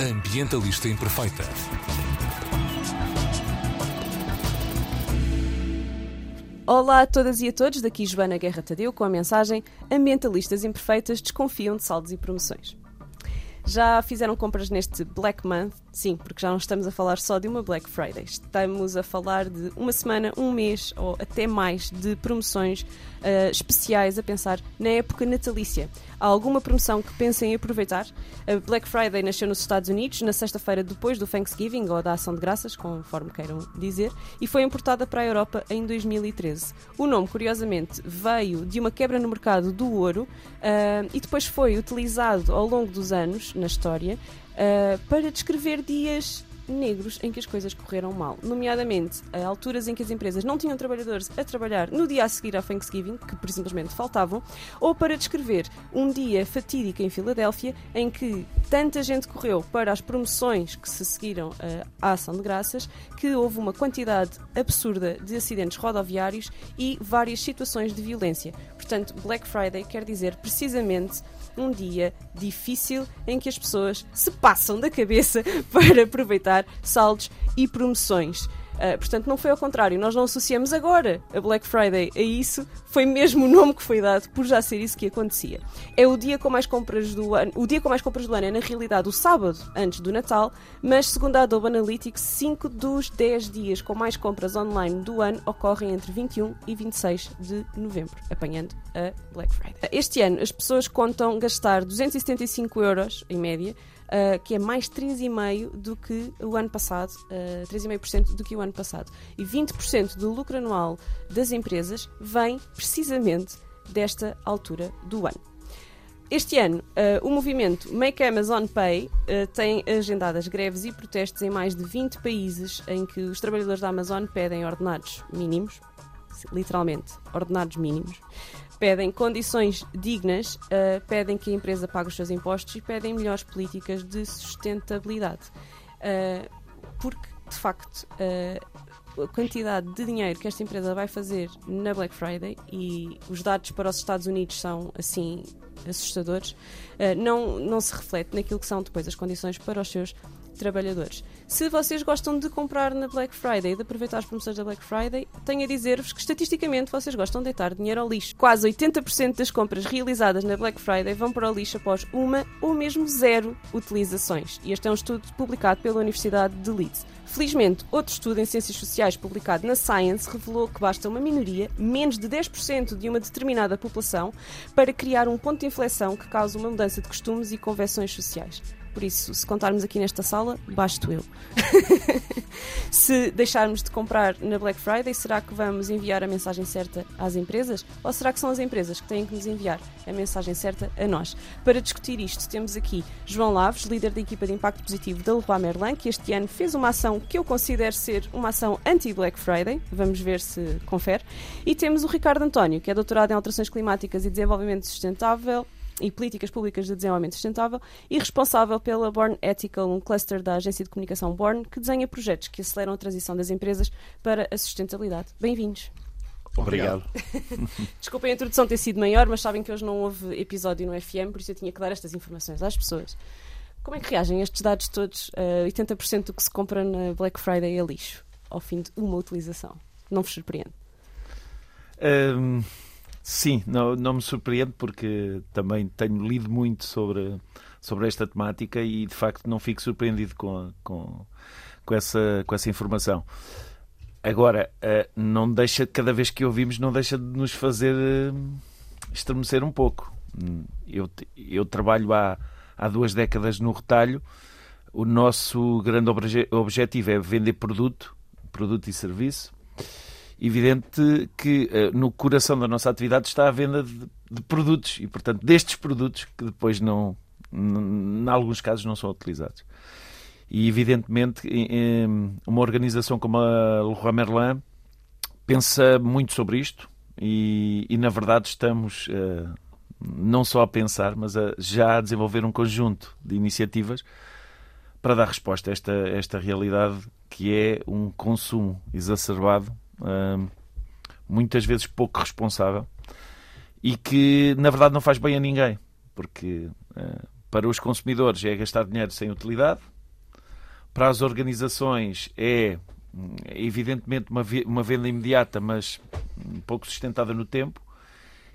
Ambientalista Imperfeita. Olá a todas e a todos, daqui Joana Guerra Tadeu com a mensagem Ambientalistas Imperfeitas desconfiam de saldos e promoções. Já fizeram compras neste Black Month? Sim, porque já não estamos a falar só de uma Black Friday. Estamos a falar de uma semana, um mês ou até mais de promoções uh, especiais a pensar na época natalícia. Há alguma promoção que pensem em aproveitar? A Black Friday nasceu nos Estados Unidos na sexta-feira depois do Thanksgiving ou da Ação de Graças, conforme queiram dizer, e foi importada para a Europa em 2013. O nome, curiosamente, veio de uma quebra no mercado do ouro uh, e depois foi utilizado ao longo dos anos na história uh, para descrever dias negros em que as coisas correram mal, nomeadamente a alturas em que as empresas não tinham trabalhadores a trabalhar no dia a seguir ao Thanksgiving, que simplesmente faltavam, ou para descrever um dia fatídico em Filadélfia em que tanta gente correu para as promoções que se seguiram uh, à ação de graças que houve uma quantidade absurda de acidentes rodoviários e várias situações de violência. Portanto, Black Friday quer dizer precisamente um dia difícil em que as pessoas se passam da cabeça para aproveitar saldos e promoções. Uh, portanto, não foi ao contrário, nós não associamos agora a Black Friday a isso, foi mesmo o nome que foi dado por já ser isso que acontecia. É o dia com mais compras do ano, o dia com mais compras do ano é na realidade o sábado antes do Natal, mas segundo a Adobe Analytics, 5 dos 10 dias com mais compras online do ano ocorrem entre 21 e 26 de novembro, apanhando a Black Friday. Este ano as pessoas contam gastar 275 euros em média uh, que é mais 3,5% do que o ano passado, uh, ah, 3,5% do que o ano passado. E 20% do lucro anual das empresas vem precisamente desta altura do ano. Este ano, uh, o movimento Make Amazon Pay uh, tem agendadas greves e protestos em mais de 20 países em que os trabalhadores da Amazon pedem ordenados mínimos, literalmente, ordenados mínimos, pedem condições dignas, uh, pedem que a empresa pague os seus impostos e pedem melhores políticas de sustentabilidade. Uh, porque, de facto, uh, a quantidade de dinheiro que esta empresa vai fazer na Black Friday e os dados para os Estados Unidos são assim assustadores, não, não se reflete naquilo que são depois as condições para os seus trabalhadores. Se vocês gostam de comprar na Black Friday e de aproveitar as promoções da Black Friday, tenho a dizer-vos que estatisticamente vocês gostam de deitar dinheiro ao lixo. Quase 80% das compras realizadas na Black Friday vão para o lixo após uma ou mesmo zero utilizações. E este é um estudo publicado pela Universidade de Leeds. Felizmente, outro estudo em Ciências Sociais publicado na Science revelou que basta uma minoria, menos de 10% de uma determinada população, para criar um ponto de inflexão que cause uma mudança de costumes e convenções sociais. Por isso, se contarmos aqui nesta sala, basto eu. se deixarmos de comprar na Black Friday, será que vamos enviar a mensagem certa às empresas? Ou será que são as empresas que têm que nos enviar a mensagem certa a nós? Para discutir isto, temos aqui João Laves, líder da equipa de impacto positivo da Leroy Merlin, que este ano fez uma ação que eu considero ser uma ação anti-Black Friday. Vamos ver se confere. E temos o Ricardo António, que é doutorado em alterações climáticas e desenvolvimento sustentável e Políticas Públicas de Desenvolvimento Sustentável e responsável pela Born Ethical, um cluster da agência de comunicação Born, que desenha projetos que aceleram a transição das empresas para a sustentabilidade. Bem-vindos. Obrigado. Desculpem a introdução ter sido maior, mas sabem que hoje não houve episódio no FM, por isso eu tinha que dar estas informações às pessoas. Como é que reagem estes dados todos? Uh, eh, 80% do que se compra na Black Friday é lixo, ao fim de uma utilização. Não vos surpreende? Um... Sim, não, não me surpreende porque também tenho lido muito sobre, sobre esta temática e de facto não fico surpreendido com, com, com, essa, com essa informação. Agora, eh, não deixa, cada vez que ouvimos, não deixa de nos fazer eh, estremecer um pouco. Eu, eu trabalho há, há duas décadas no retalho. O nosso grande obje, objetivo é vender produto, produto e serviço evidente que uh, no coração da nossa atividade está a venda de, de produtos e, portanto, destes produtos que depois não, em alguns casos, não são utilizados. E, evidentemente, uma organização como a Leroy Merlin pensa muito sobre isto e, e na verdade, estamos uh, não só a pensar, mas a, já a desenvolver um conjunto de iniciativas para dar resposta a esta, esta realidade que é um consumo exacerbado muitas vezes pouco responsável e que na verdade não faz bem a ninguém, porque uh, para os consumidores é gastar dinheiro sem utilidade, para as organizações é evidentemente uma, venda imediata, mas pouco sustentada no tempo,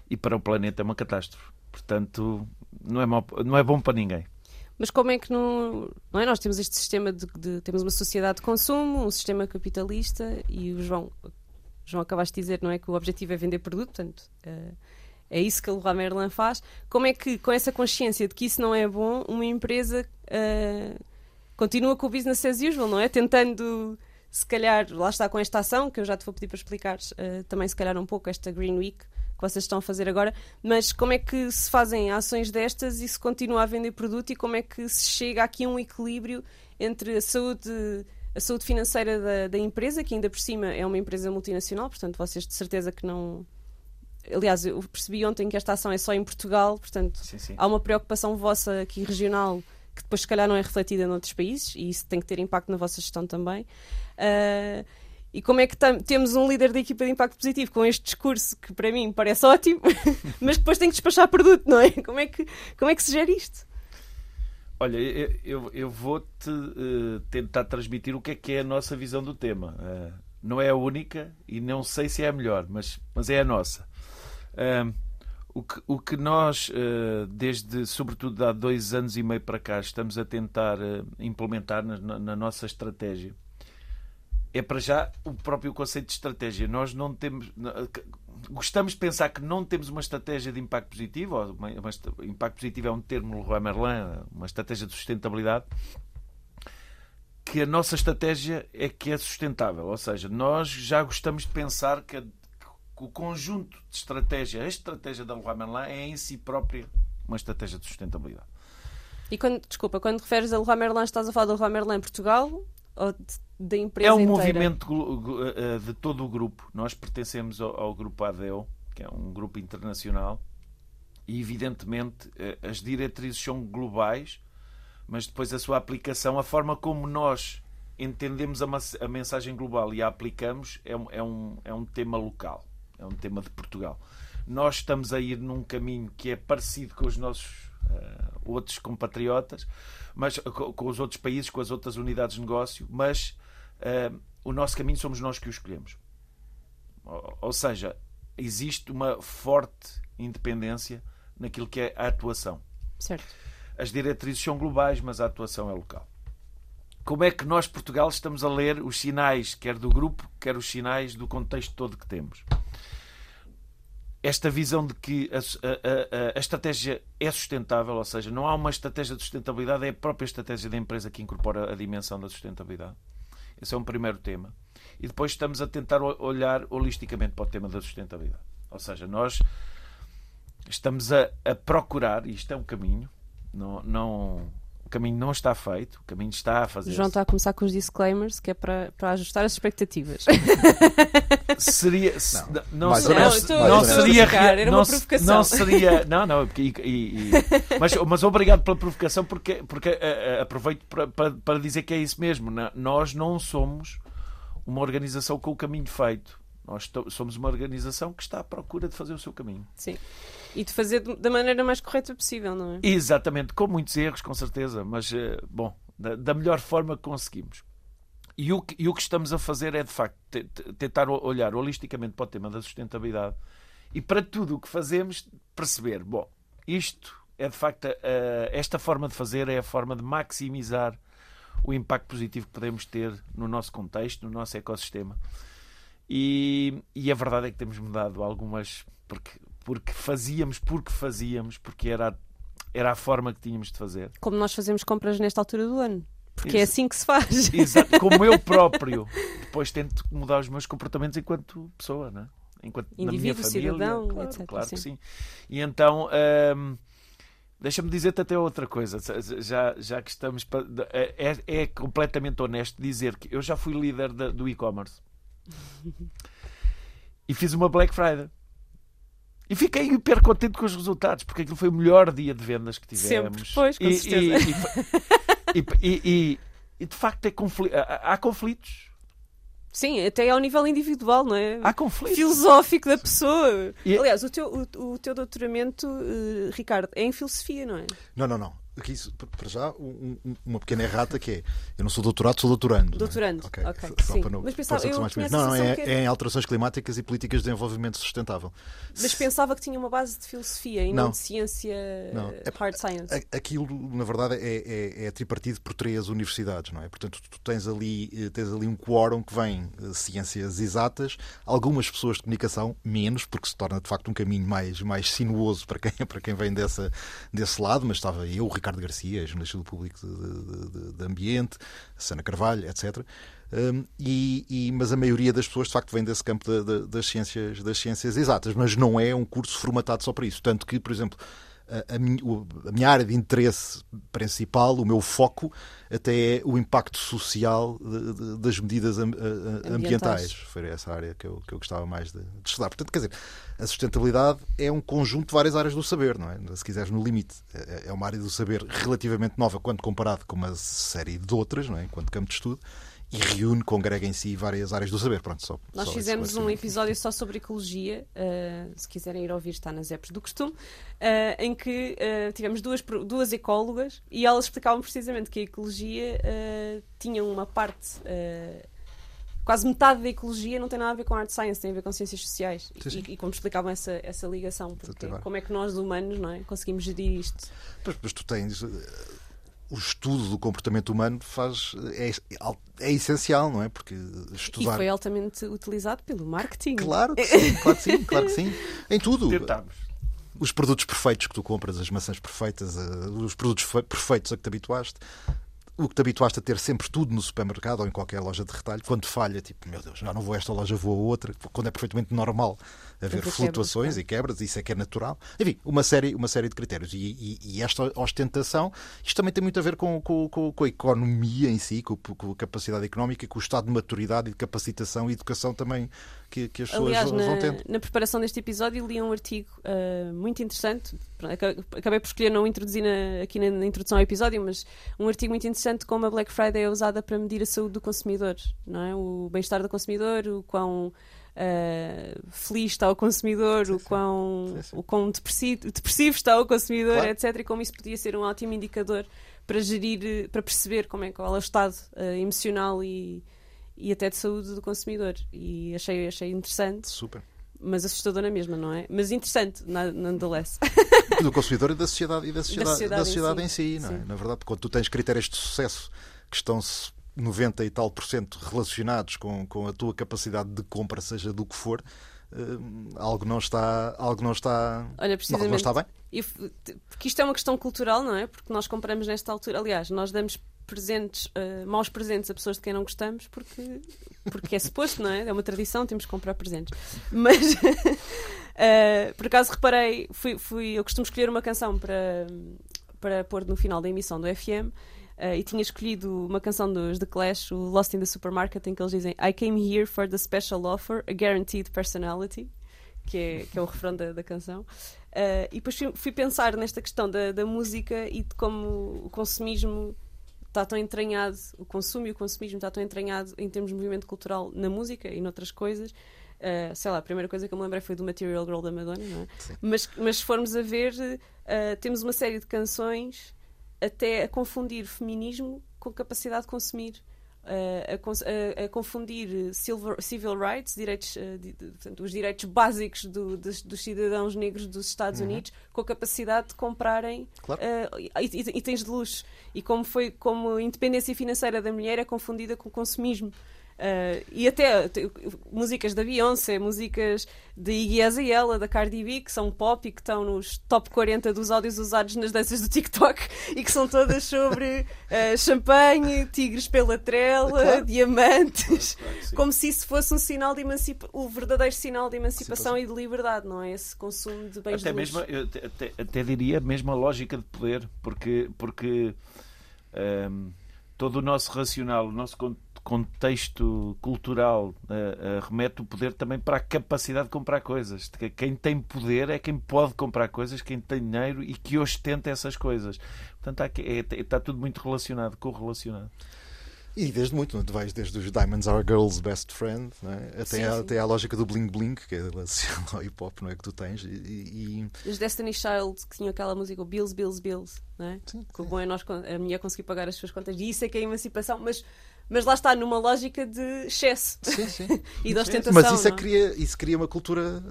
e para o planeta é uma catástrofe. Portanto, não é, mal, não é bom para ninguém. Mas como é que não, não é? Nós temos este sistema de, de, temos uma sociedade de consumo, um sistema capitalista e o João, João acabaste de dizer, não é que o objetivo é vender produto, portanto, uh, é isso que a Leroy Merlin faz. Como é que, com essa consciência de que isso não é bom, uma empresa uh, continua com o business as usual, não é? Tentando, se calhar, lá está com esta ação, que eu já te vou pedir para explicar uh, também, se calhar, um pouco esta Green Week que vocês estão a fazer agora, mas como é que se fazem ações destas e se continua a vender produto e como é que se chega aqui a um equilíbrio entre a saúde a saúde financeira da, da, empresa, que ainda por cima é uma empresa multinacional, portanto vocês de certeza que não. Aliás, eu percebi ontem que esta ação é só em Portugal, portanto sim, sim. há uma preocupação vossa aqui regional que depois se calhar não é refletida noutros países e isso tem que ter impacto na vossa gestão também. Uh, e como é que temos um líder da equipa de impacto positivo com este discurso que para mim parece ótimo, mas depois tem que despachar produto, não é? Como é que, como é que se gera isto? Olha, eu, eu vou-te uh, tentar transmitir o que é que é a nossa visão do tema. Uh, não é a única e não sei se é a melhor, mas, mas é a nossa. Uh, o, que, o que nós, desde, sobretudo há dois anos e meio para cá, estamos a tentar implementar na, na nossa estratégia é para já o próprio conceito de estratégia. Nós não temos. Gostamos de pensar que não temos uma estratégia de impacto positivo, ou uma, uma, impacto positivo é um termo Leroy Merlin, uma estratégia de sustentabilidade, que a nossa estratégia é que é sustentável. Ou seja, nós já gostamos de pensar que, que o conjunto de estratégia, a estratégia da Leroy Merlin é em si própria uma estratégia de sustentabilidade. E quando, desculpa, quando referes a Leroy Merlin, estás a falar do Leroy Merlin Portugal ou da empresa É um inteira? movimento eh, de todo o grupo. Nós pertencemos ao, ao grupo ADEO, que é um grupo internacional, e evidentemente eh, as diretrizes são globais, mas depois a sua aplicação, a forma como nós entendemos a, a mensagem global e a aplicamos é um, é, um, é um tema local, é um tema de Portugal. Nós estamos a ir num caminho que é parecido com os nossos uh, outros compatriotas, mas com, com, os outros países, com as outras unidades de negócio, mas uh, o nosso caminho somos nós que o escolhemos. Ou, ou seja, existe uma forte independência naquilo que é a atuação. Certo. As diretrizes são globais, mas a atuação é local. Como é que nós, Portugal, estamos a ler os sinais, quer do grupo, quer os sinais do contexto todo que temos? esta visão de que a, a, a, a, estratégia é sustentável, ou seja, não há uma estratégia de sustentabilidade, é a própria estratégia da empresa que incorpora a dimensão da sustentabilidade. Esse é um primeiro tema. E depois estamos a tentar olhar holisticamente para o tema da sustentabilidade. Ou seja, nós estamos a, procurar, e isto é um caminho, não, não, caminho não está feito, o caminho está a fazer. João está a começar com os disclaimers, que é para, para ajustar as expectativas. seria não, não, seria, não, não seria era não, uma provocação. Não seria, não, não, e, e, e, mas, mas obrigado pela provocação porque porque uh, aproveito para, para, para dizer que é isso mesmo. Nós não somos uma organização com o caminho feito. Nós somos uma organização que está à procura de fazer o seu caminho. Sim. E de fazer da maneira mais correta possível, não é? Exatamente, com muitos erros, com certeza, mas, eh, bom, da, da melhor forma que conseguimos. E o, que, e o que estamos a fazer é, de facto, tentar olhar holisticamente para o tema da sustentabilidade e para tudo o que fazemos perceber, bom, isto é de facto, esta forma de fazer é a forma de maximizar o impacto positivo que podemos ter no nosso contexto, no nosso ecossistema. E, e a verdade é que temos mudado algumas, porque, porque fazíamos, porque fazíamos, porque era, era a forma que tínhamos de fazer. Como nós fazemos compras nesta altura do ano. Porque é assim que se faz. Exato, como eu próprio. Depois tento mudar os meus comportamentos enquanto pessoa, não é? enquanto Indivíduo, na minha família. cidadão, claro, etc. Claro sim. que sim. E então. Hum, Deixa-me dizer-te até outra coisa, já, já que estamos. É, é, é completamente honesto dizer que eu já fui líder da, do e-commerce e fiz uma Black Friday. E fiquei hiper contente com os resultados, porque aquilo foi o melhor dia de vendas que tivemos. Sempre, pois, com e, certeza. E, e, e, de facto é confl... há conflitos. Sim, até ao nível individual, não é? Há conflitos. Filosófico da pessoa. E... Aliás, o teu, o, o teu doutoramento, uh, Ricardo, é em filosofia, não é? Não, não, não. Aqui, para já, um, um, uma pequena errata que é: eu não sou doutorado, sou doutorando. Doutorando, não é? ok. Só sim. não, Mas pensava, eu mais não, não, é, é, em alterações climáticas e políticas de desenvolvimento sustentável. Mas pensava que tinha uma base de filosofia e não, não de ciência não. É, hard science. Aquilo, na verdade, é, é, é tripartido por três universidades, não é? Portanto, tu tens ali, eh, tens ali um quórum que vem de ciências exatas, algumas pessoas de comunicação, menos, porque se torna de facto um caminho mais, mais sinuoso para quem, para quem vem dessa, desse lado, mas estava eu, o Ricardo Garcia, jornalista do Público de, de, de Ambiente, Sana Carvalho, etc. Um, e, e, mas a maioria das pessoas de facto vem desse campo das, ciências, das ciências exatas, mas não é um curso formatado só para isso. Tanto que, por exemplo, a, a, minha, área de interesse principal, o meu foco, até é o impacto social de, de, das medidas am, a, ambientais. Foi essa área que eu, que eu gostava mais de, de, estudar. Portanto, quer dizer, a sustentabilidade é um conjunto de várias áreas do saber, não é? Se quiseres, no limite. É, é uma área do saber relativamente nova quando comparado com uma série de outras, não é? Enquanto campo de estudo e reúne, congrega em si várias áreas do saber. Pronto, só, Nós só fizemos um episódio só sobre ecologia, uh, se quiserem ir ouvir, está nas apps do costume, uh, em que uh, tivemos duas, duas ecólogas e elas explicavam precisamente que a ecologia tinha uma parte. Quase metade da ecologia não tem nada a ver com art science, tem a ver com ciências sociais. Sim, sim. E, e, como explicavam essa, essa ligação, porque como é que nós humanos não é, conseguimos gerir isto? Pois, mas tu tens o estudo do comportamento humano faz é, é essencial, não é? Porque estudar. E foi altamente utilizado pelo marketing. Claro que sim, claro que sim, claro que sim. Em tudo. Tentamos. Os produtos perfeitos que tu compras, as maçãs perfeitas, eh, os produtos perfeitos a que te habituaste, o que te habituaste a ter sempre tudo no supermercado ou em qualquer loja de retalho, quando falha, tipo, meu Deus, já não vou a esta loja, vou a outra, quando é perfeitamente normal haver flutuações quebras, e quebras, isso é que é natural. Enfim, uma série, uma série de critérios. E, e, e esta ostentação, isto também tem muito a ver com, com, com a economia em si, com, com, a capacidade económica, com o estado de maturidade e de capacitação e educação também que, que as pessoas Aliás, vão na, tendo. Na preparação deste episódio li um artigo uh, muito interessante, acabei por escolher não introduzir na, aqui na, na, introdução ao episódio, mas um artigo muito interessante como a Black Friday é usada para medir a saúde do consumidor, não é? o bem-estar do consumidor, o quão uh, feliz está o consumidor, sim, o quão, sim, sim. O quão depressivo, depressivo, está o consumidor, claro. etc. E como isso podia ser um ótimo indicador para gerir, para perceber como é, qual é o estado uh, emocional e, e até de saúde do consumidor. E achei, achei interessante. Super. Mas assustador na mesma, não é? Mas interessante, nonetheless. Do consumidor e da sociedade, e da sociedade, da sociedade, da sociedade em, si. em si, não é? Na verdade, quando tu tens critérios de sucesso que estão 90 e tal por cento relacionados com, com a tua capacidade de compra, seja do que for, uh, algo não está, algo não está, Olha, algo não está bem. porque isto é uma questão cultural, não é? Porque nós compramos nesta altura, aliás, nós damos presentes, uh, maus presentes a pessoas de quem não gostamos, porque, porque é suposto, não é? É uma tradição, temos que comprar presentes. Mas, uh, por acaso, reparei, fui, fui, eu costumo escolher uma canção para, para pôr no final da emissão do FM Uh, e tinha escolhido uma canção dos The Clash, o Lost in the Supermarket, em que eles dizem I came here for the special offer, a guaranteed personality, que é, que é o refrão da, da canção. Uh, e depois fui, fui, pensar nesta questão da, da música e de como o consumismo está tão entranhado, o consumo e o consumismo está tão entranhado em termos de movimento cultural na música e noutras coisas. Uh, sei lá, a primeira coisa que eu me lembrei foi do Material Girl da Madonna, não é? Mas, mas se formos a ver, uh, temos uma série de canções até a confundir feminismo com capacidade de consumir. Uh, a, a, a, confundir civil, civil rights, direitos, de, de, portanto, os direitos básicos do, dos, dos, cidadãos negros dos Estados uhum. Unidos com a capacidade de comprarem claro. uh, itens de luxo. E como foi como a independência financeira da mulher é confundida com consumismo. Uh, e até músicas da Beyoncé, músicas de Iggy Azalea, da Cardi B, que são pop e que estão nos top 40 dos áudios usados nas danças do TikTok e que são todas sobre uh, champanhe, tigres pela trela, claro. diamantes, claro, como se isso fosse um sinal de emancipação, o verdadeiro sinal de emancipação e de liberdade, não é? Esse consumo de bens até de mesmo, eu até, até, diria a mesma lógica de poder, porque, porque um, todo o nosso racional, o nosso contexto cultural uh, uh, remete o poder também para a capacidade de comprar coisas. Quem tem poder é quem pode comprar coisas, quem tem dinheiro e que ostenta essas coisas. Portanto, é, está tudo muito relacionado, correlacionado. E desde muito, não é? tu vais desde os Diamonds Are a Girl's Best Friend é? até, Sim, a, sim. até à lógica do bling bling, que é associado ao hip hop, não é? Que tu tens. E, e- Os Destiny Child que tinham aquela música o Bills, Bills, Bills, não é? Sim, Que o bom é nós, a mulher conseguir pagar as suas contas e isso é que é a emancipação, mas, mas lá está, numa lógica de excesso sim, sim. e de ostentação. Mas isso, é é? cria, isso cria uma cultura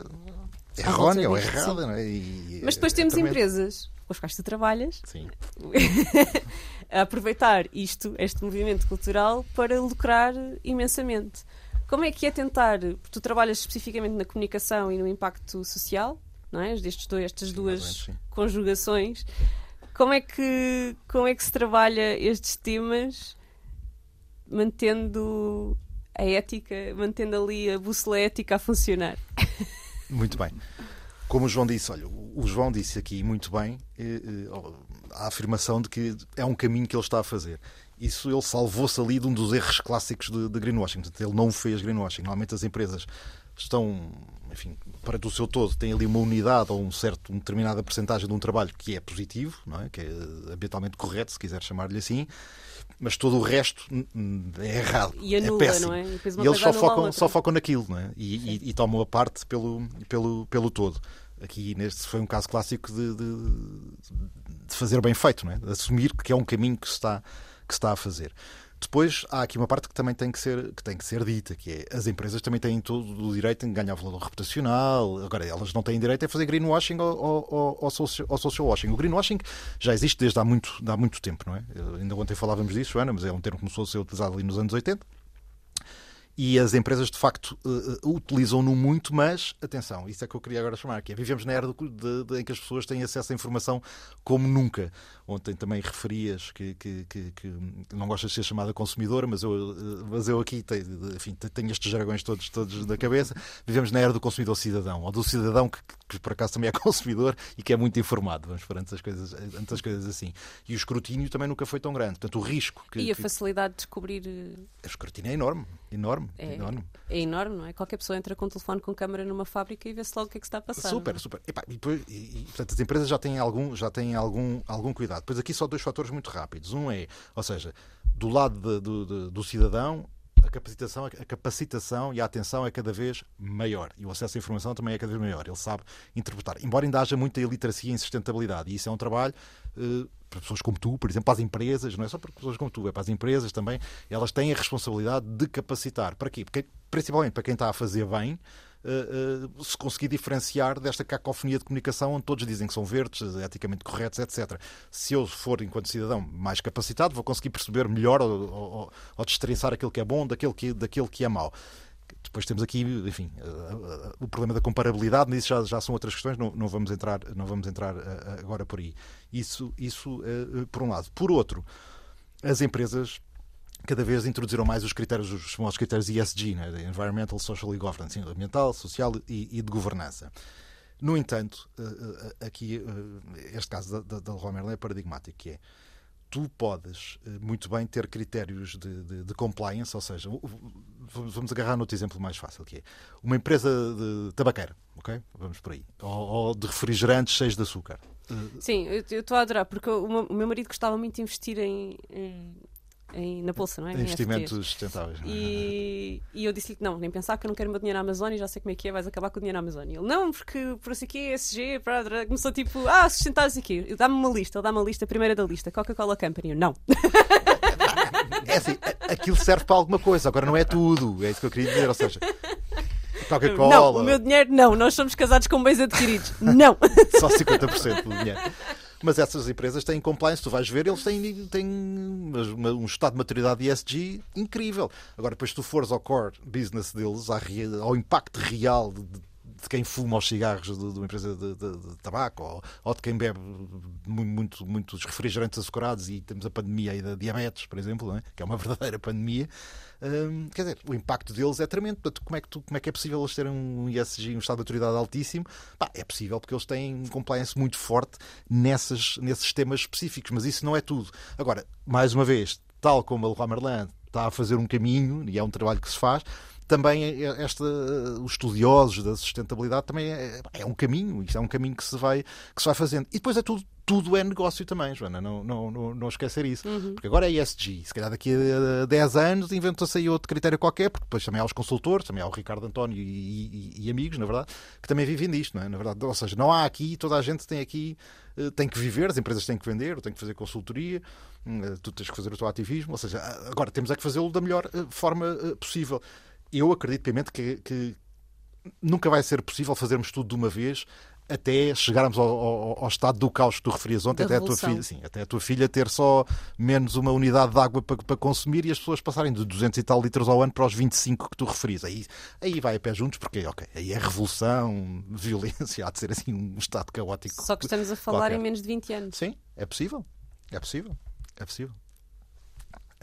errónea ou errada, não é? E- Mas depois é- temos tremendo. empresas com as quais tu trabalhas Sim. a aproveitar isto, este movimento cultural, para lucrar imensamente. Como é que é tentar, porque tu trabalhas especificamente na comunicação e no impacto social, não é? Destes dois, estas menos, duas sim. conjugações, como é, que, como é que se trabalha estes temas mantendo a ética, mantendo ali a bússola ética a funcionar? Muito bem. Como o João disse, olha, o João disse aqui muito bem eh, eh, a afirmação de que é um caminho que ele está a fazer. Isso ele salvou-se ali de um dos erros clássicos de, de greenwashing. Ele não fez greenwashing. Normalmente as empresas estão, enfim, para o seu todo, têm ali uma unidade ou um certo, uma determinada porcentagem de um trabalho que é positivo, não é? que é ambientalmente correto, se quiser chamar-lhe assim, mas todo o resto é errado. E é anula, péssimo. não é? E E eles só focam, só focam naquilo não é? e, e, e tomam a parte pelo, pelo, pelo todo. Aqui neste foi um caso clássico de, de, de fazer bem feito, não é? de assumir que é um caminho que se está, que se está a fazer. Depois há aqui uma parte que também tem que ser, que tem que ser dita, que é as empresas também têm todo o direito em ganhar valor reputacional. Agora, elas não têm direito a fazer greenwashing ou, ou, ou, social, ou social washing. O greenwashing já existe desde há muito, há muito tempo, não é? Eu- ainda ontem falávamos disso, Joana, mas é um termo que começou a ser utilizado ali nos anos 80. E as empresas, de facto, eh, utilizam-no muito, mas, atenção, isso é que eu queria agora chamar, que é, vivemos na era do- de- de- em que as pessoas têm acesso à informação como nunca. Ontem também referias que, que, que- que não gostas de ser chamada consumidora, mas eu, eh, mas eu aqui tenho, enfim, tenho estes jargões todos, todos na cabeça. Vivemos na era do consumidor cidadão, ou do cidadão que, que por acaso também é consumidor e que é muito informado. Vamos por antes as coisas, antes as coisas assim. E o escrutínio também nunca foi tão grande. Portanto, o risco que, E a facilidade de descobrir o escrutínio é enorme, enorme, É. enorme. é enorme, não é? Qualquer pessoa entra com um telefone com câmara numa fábrica e vê-se logo o que é que se está a passar. Super, é? super. E depois- e- e, portanto, as empresas já têm, algum, já têm algum, algum cuidado. Depois aqui só dois fatores muito rápidos. Um é, ou seja, do lado de- do, do- do cidadão, a capacitação, a capacitação e a atenção é cada vez maior. E o acesso à informação também é cada vez maior. Ele sabe interpretar. Embora ainda haja muita iliteracia em sustentabilidade. E isso é um trabalho eh, para pessoas como tu, por exemplo, para as empresas, não é só para pessoas como tu, é para as empresas também. Elas têm a responsabilidade de capacitar. Para quê? Porque, principalmente para quem está a fazer bem, uh, uh, se conseguir diferenciar desta cacofonia de comunicação onde todos dizem que são verdes, eticamente corretos, etc. Se eu for, enquanto cidadão, mais capacitado, vou conseguir perceber melhor ou, ou, ou destrinçar aquilo que é bom daquilo que, daquilo que é mau. Depois temos aqui, enfim, uh, o problema da comparabilidade, mas isso já, já são outras questões, não, não vamos entrar, não vamos entrar agora por aí. Isso, isso por um lado. Por outro, as empresas cada vez introduziram mais os critérios, os famosos critérios ESG, né? Environmental, Social e Governance, ambiental, social e, e de governança. No entanto, uh, aqui este caso da, da, Leroy é paradigmático, que é tu podes muito bem ter critérios de, de, de, compliance, ou seja, vamos agarrar no outro exemplo mais fácil, que é uma empresa de tabaqueira, ok? Vamos por aí. Ou, ou de refrigerantes cheios de açúcar. Sim, eu estou a adorar, porque o meu marido gostava muito de investir em, em na bolsa, não é? Investimentos sustentáveis. E, e eu disse-lhe que não, nem pensar que eu não quero o meu dinheiro na Amazônia, já sei como é que é, vais acabar com o dinheiro na Amazônia. Ele, não, porque por isso aqui, ESG, para, começou tipo, ah, sustentáveis aqui. Dá-me uma lista, ele dá-me uma lista, a primeira da lista, Coca-Cola Company. Eu, não. É assim, aquilo serve para alguma coisa, agora não é tudo, é isso que eu queria dizer, ou seja. Coca-Cola. Não, o meu dinheiro não, nós somos casados com bens adquiridos. Não. Só 50% do dinheiro. Mas essas empresas têm compliance, tu vais ver, eles têm, têm um estado de maturidade ESG incrível. Agora, depois, se tu fores ao core business deles, ao impacto real de, de quem fuma os cigarros de, de uma empresa de, de, de tabaco ou, ou, de quem bebe muito, muitos refrigerantes açucarados e temos a pandemia aí da diabetes, por exemplo, é? que é uma verdadeira pandemia. Hum, quer dizer, o impacto deles é tremendo. Portanto, como é que, tu, como é, que é possível eles terem um ESG, um estado de autoridade altíssimo? Bah, é possível porque eles têm um compliance muito forte nessas, nesses temas específicos, mas isso não é tudo. Agora, mais uma vez, tal como a Leroy Merlin está a fazer um caminho, e é um trabalho que se faz, também esta, os estudiosos da sustentabilidade também é, é, um caminho, isto é um caminho que se vai, que se vai fazendo. E depois é tudo, tudo é negócio também, Joana, não, não, não, não esquecer isso. Uhum. Porque agora é ESG, se calhar daqui a 10 anos inventou-se aí outro critério qualquer, porque depois também há os consultores, também há o Ricardo António e, e, e amigos, na verdade, que também vivem disto, não é? Na verdade, ou seja, não há aqui, toda a gente tem aqui, eh, tem que viver, as empresas têm que vender, têm que fazer consultoria, hum, eh, tu tens que fazer o teu ativismo, ou seja, agora temos é que fazê-lo da melhor eh, forma possível. Eu acredito piamente que, que nunca vai ser possível fazermos tudo de uma vez até chegarmos ao, ao, ao, estado do caos que tu referias ontem, até a, tua filha, sim, até a tua filha ter só menos uma unidade de água para, para, consumir e as pessoas passarem de 200 e tal litros ao ano para os 25 que tu referias. Aí, aí vai a pé juntos, porque, ok, aí é revolução, violência, há de ser assim um estado caótico. Só que estamos a falar qualquer. em menos de 20 anos. Sim, é possível. É possível. É possível.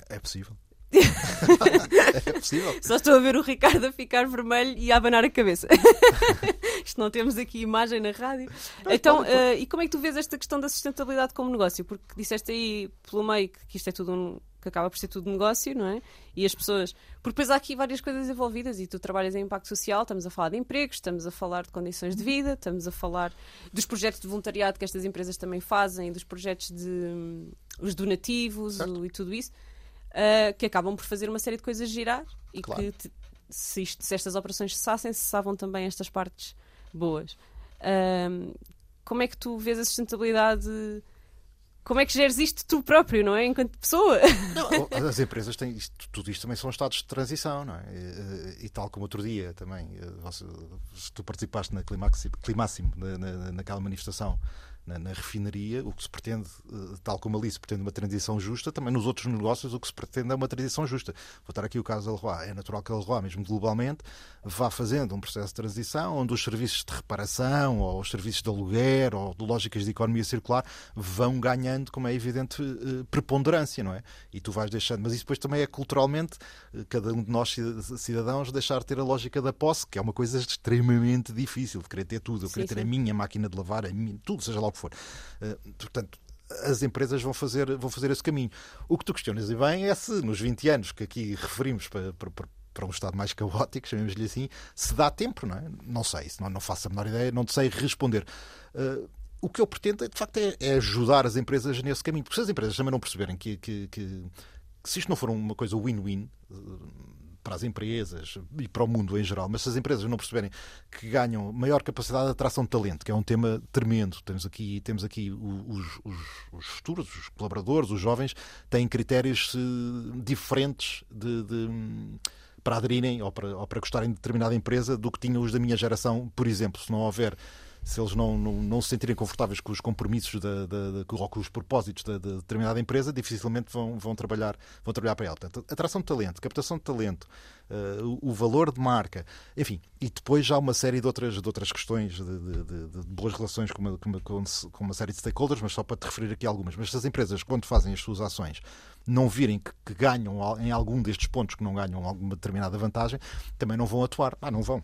É possível. é possível. Só estou a ver o Ricardo a ficar vermelho e a abanar a cabeça. Isto não temos aqui imagem na rádio. Mas então, uh, e como é que tu vês esta questão da sustentabilidade como negócio? Porque disseste aí pelo meio que isto é tudo um, que acaba por ser tudo negócio, não é? E as pessoas. Porque depois há aqui várias coisas envolvidas e tu trabalhas em impacto social, estamos a falar de empregos, estamos a falar de condições de vida, estamos a falar dos projetos de voluntariado que estas empresas também fazem, dos projetos de. Um, os donativos o, e tudo isso uh, que acabam por fazer uma série de coisas girar e claro. que te, se, isto, se, estas operações cessassem, cessavam também estas partes boas. Uh, como é que tu vês a sustentabilidade? Como é que geres isto tu próprio, não é? Enquanto pessoa? Não, as empresas têm isto, tudo isto também são estados de transição, não é? E, e tal como outro dia também, você, tu participaste na Climáximo, na, na, naquela manifestação na, na, refinaria, o que se pretende, eh, tal como ali se pretende uma transição justa, também nos outros negócios o que se pretende é uma transição justa. Vou dar aqui o caso da Leroy. É natural que a Leroy, mesmo globalmente, vá fazendo um processo de transição onde os serviços de reparação, ou os serviços de aluguer, ou de lógicas de economia circular, vão ganhando, como é evidente, eh, preponderância, não é? E tu vais deixando. Mas isso depois também é culturalmente, eh, cada um de nós cidadãos deixar de ter a lógica da posse, que é uma coisa extremamente difícil, de querer ter tudo. Eu querer ter a minha máquina de lavar, a minha, tudo, seja lá o que for. Uh, portanto, as empresas vão fazer, vão fazer esse caminho. O que tu questionas e bem é se nos 20 anos que aqui referimos para, para, para um estado mais caótico, chamemos-lhe assim, se dá tempo, não é? Não sei, não, não faço a menor ideia, não sei responder. Uh, o que eu pretendo, de facto, é, é, ajudar as empresas nesse caminho. Porque se as empresas também não perceberem que, que, que, que se isto não for uma coisa win-win, para as empresas e para o mundo em geral, mas se as empresas não perceberem que ganham maior capacidade de atração de talento, que é um tema tremendo, temos aqui, temos aqui os, os, os futuros, os colaboradores, os jovens, têm critérios uh, diferentes de, de para aderirem ou para, ou para gostarem de determinada empresa do que tinham os da minha geração, por exemplo. Se não houver se eles não, não, não se sentirem confortáveis com os compromissos da, com os propósitos da, de determinada empresa, dificilmente vão, vão, trabalhar, vão trabalhar para ela. Portanto, atração de talento, captação de talento, uh, o, o, valor de marca, enfim, e depois já uma série de outras, de outras questões de, de, de, de boas relações com uma, com, uma, com uma série de stakeholders, mas só para te referir aqui algumas. Mas se as empresas, quando fazem as suas ações, não virem que, que ganham em algum destes pontos que não ganham alguma determinada vantagem, também não vão atuar. Ah, não vão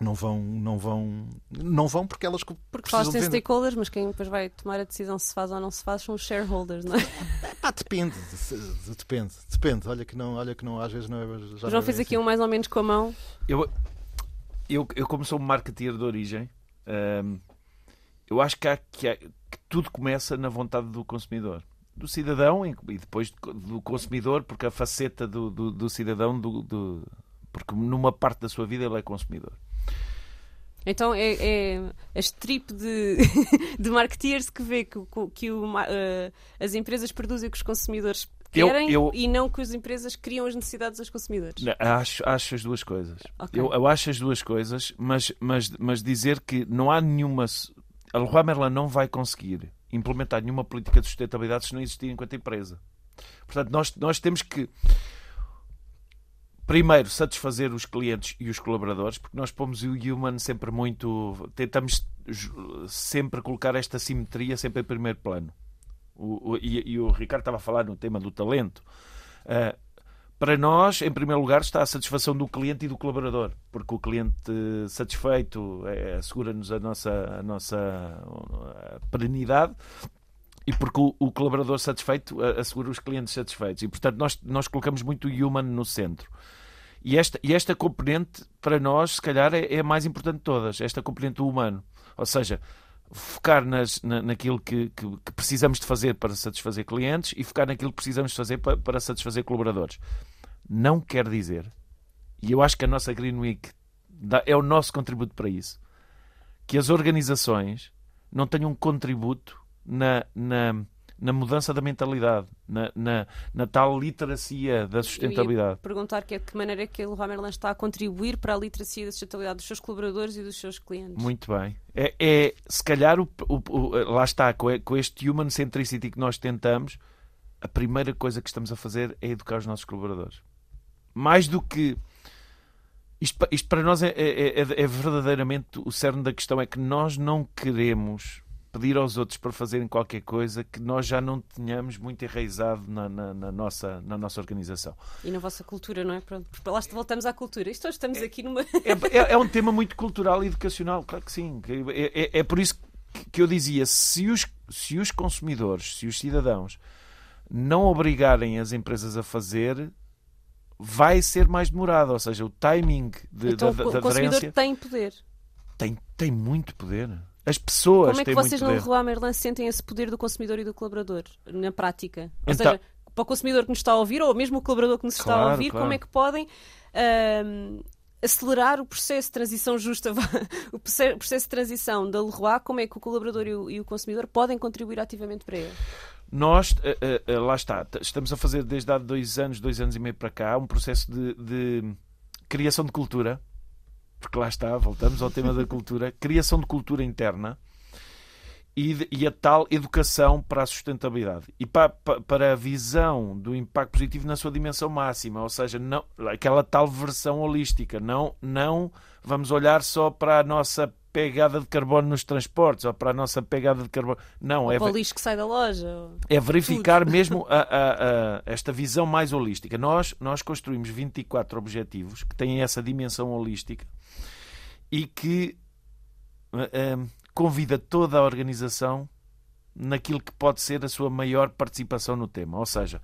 não vão, não vão, não vão porque elas porque falaste em stakeholders, mas quem depois vai tomar a decisão se faz ou não se faz são os shareholders, não é? Ah, depende, depende, depende. Olha que não, olha que não, às vezes não é. Já João fez aqui assim. um mais ou menos com a mão. Eu, eu, eu como sou um marketeer de origem, hum, eu acho que, há, que, há, que tudo começa na vontade do consumidor do cidadão e depois do consumidor, porque a faceta do, do, do cidadão, do, do, porque numa parte da sua vida ele é consumidor. Então é, é a strip de, de marketeers que vê que, que o, uh, as empresas produzem o que os consumidores querem eu, eu, e não que as empresas criam as necessidades dos consumidores. Acho, acho as duas coisas. Okay. Eu, eu, acho as duas coisas, mas, mas, mas dizer que não há nenhuma. A Leroy Merlin não vai conseguir implementar nenhuma política de sustentabilidade se não existir enquanto empresa. Portanto, nós, nós temos que primeiro, satisfazer os clientes e os colaboradores, porque nós pomos o human sempre muito. Tentamos sempre colocar esta simetria sempre em primeiro plano. O, o, e, e, o Ricardo estava a falar no tema do talento. Uh, para nós, em primeiro lugar, está a satisfação do cliente e do colaborador, porque o cliente satisfeito é, assegura-nos a nossa, a nossa perenidade e porque o, o, colaborador satisfeito assegura os clientes satisfeitos. E, portanto, nós, nós colocamos muito o human no centro. E esta, e esta componente, para nós, se calhar, é, é a mais importante de todas. Esta componente do humano. Ou seja, focar nas, na, naquilo que, que, que, precisamos de fazer para satisfazer clientes e focar naquilo que precisamos de fazer para, para satisfazer colaboradores. Não quer dizer, e eu acho que a nossa Green Week dá, é o nosso contributo para isso, que as organizações não tenham um contributo na, na na mudança da mentalidade, na, na, na tal literacia da sustentabilidade. perguntar que é de que maneira é que o Merlin está a contribuir para a literacia da sustentabilidade dos seus colaboradores e dos seus clientes. Muito bem. É, é se calhar, o, o, o, lá está, com, com este human centricity que nós tentamos, a primeira coisa que estamos a fazer é educar os nossos colaboradores. Mais do que. Isto, isto para nós é, é, é, é verdadeiramente o cerne da questão, é que nós não queremos pedir aos outros para fazerem qualquer coisa que nós já não tenhamos muito enraizado na, na, na nossa, na nossa organização. E na vossa cultura, não é? Pronto, lá voltamos à cultura. Isto hoje estamos aqui numa. É, é, é, um tema muito cultural e educacional, claro que sim. É, é, é por isso que eu dizia: se os, se os consumidores, se os cidadãos não obrigarem as empresas a fazer, vai ser mais demorado. Ou seja, o timing de, então, da, da, da o consumidor tem poder. Tem, tem muito poder. As pessoas Como é que vocês no Leroy Merlin sentem esse poder do consumidor e do colaborador, na prática? Ou então... seja, para o consumidor que nos está a ouvir, ou mesmo o colaborador que nos claro, está a ouvir, claro. como é que podem uh, acelerar o processo de transição justa, o processo de transição da Leroy, como é que o colaborador e o, e o consumidor podem contribuir ativamente para ele? Nós, uh, uh, lá está, estamos a fazer desde há dois anos, dois anos e meio para cá, um processo de, de criação de cultura porque lá está, voltamos ao tema da cultura, criação de cultura interna e, e a tal educação para a sustentabilidade e para, para, a visão do impacto positivo na sua dimensão máxima, ou seja, não, aquela tal versão holística. Não, não vamos olhar só para a nossa pegada de carbono nos transportes ou para a nossa pegada de carbono. Não, ou é para o lixo que sai da loja. É verificar tudo. mesmo a, a, a, esta visão mais holística. Nós, nós construímos 24 objetivos que têm essa dimensão holística e que uh, convida toda a organização naquilo que pode ser a sua maior participação no tema. Ou seja,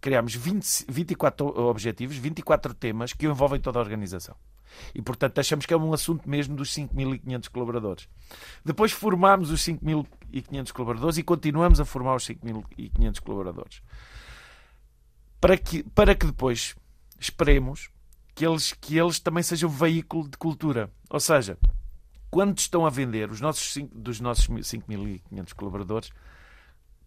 criámos 20, 24 objetivos, 24 temas que envolvem toda a organização. E, portanto, achamos que é um assunto mesmo dos 5.500 colaboradores. Depois formámos os 5.500 colaboradores e continuamos a formar os 5.500 colaboradores. Para que, para que depois esperemos que eles, que eles também sejam veículo de cultura. Ou seja, quando estão a vender, os nossos dos nossos 5.500 colaboradores,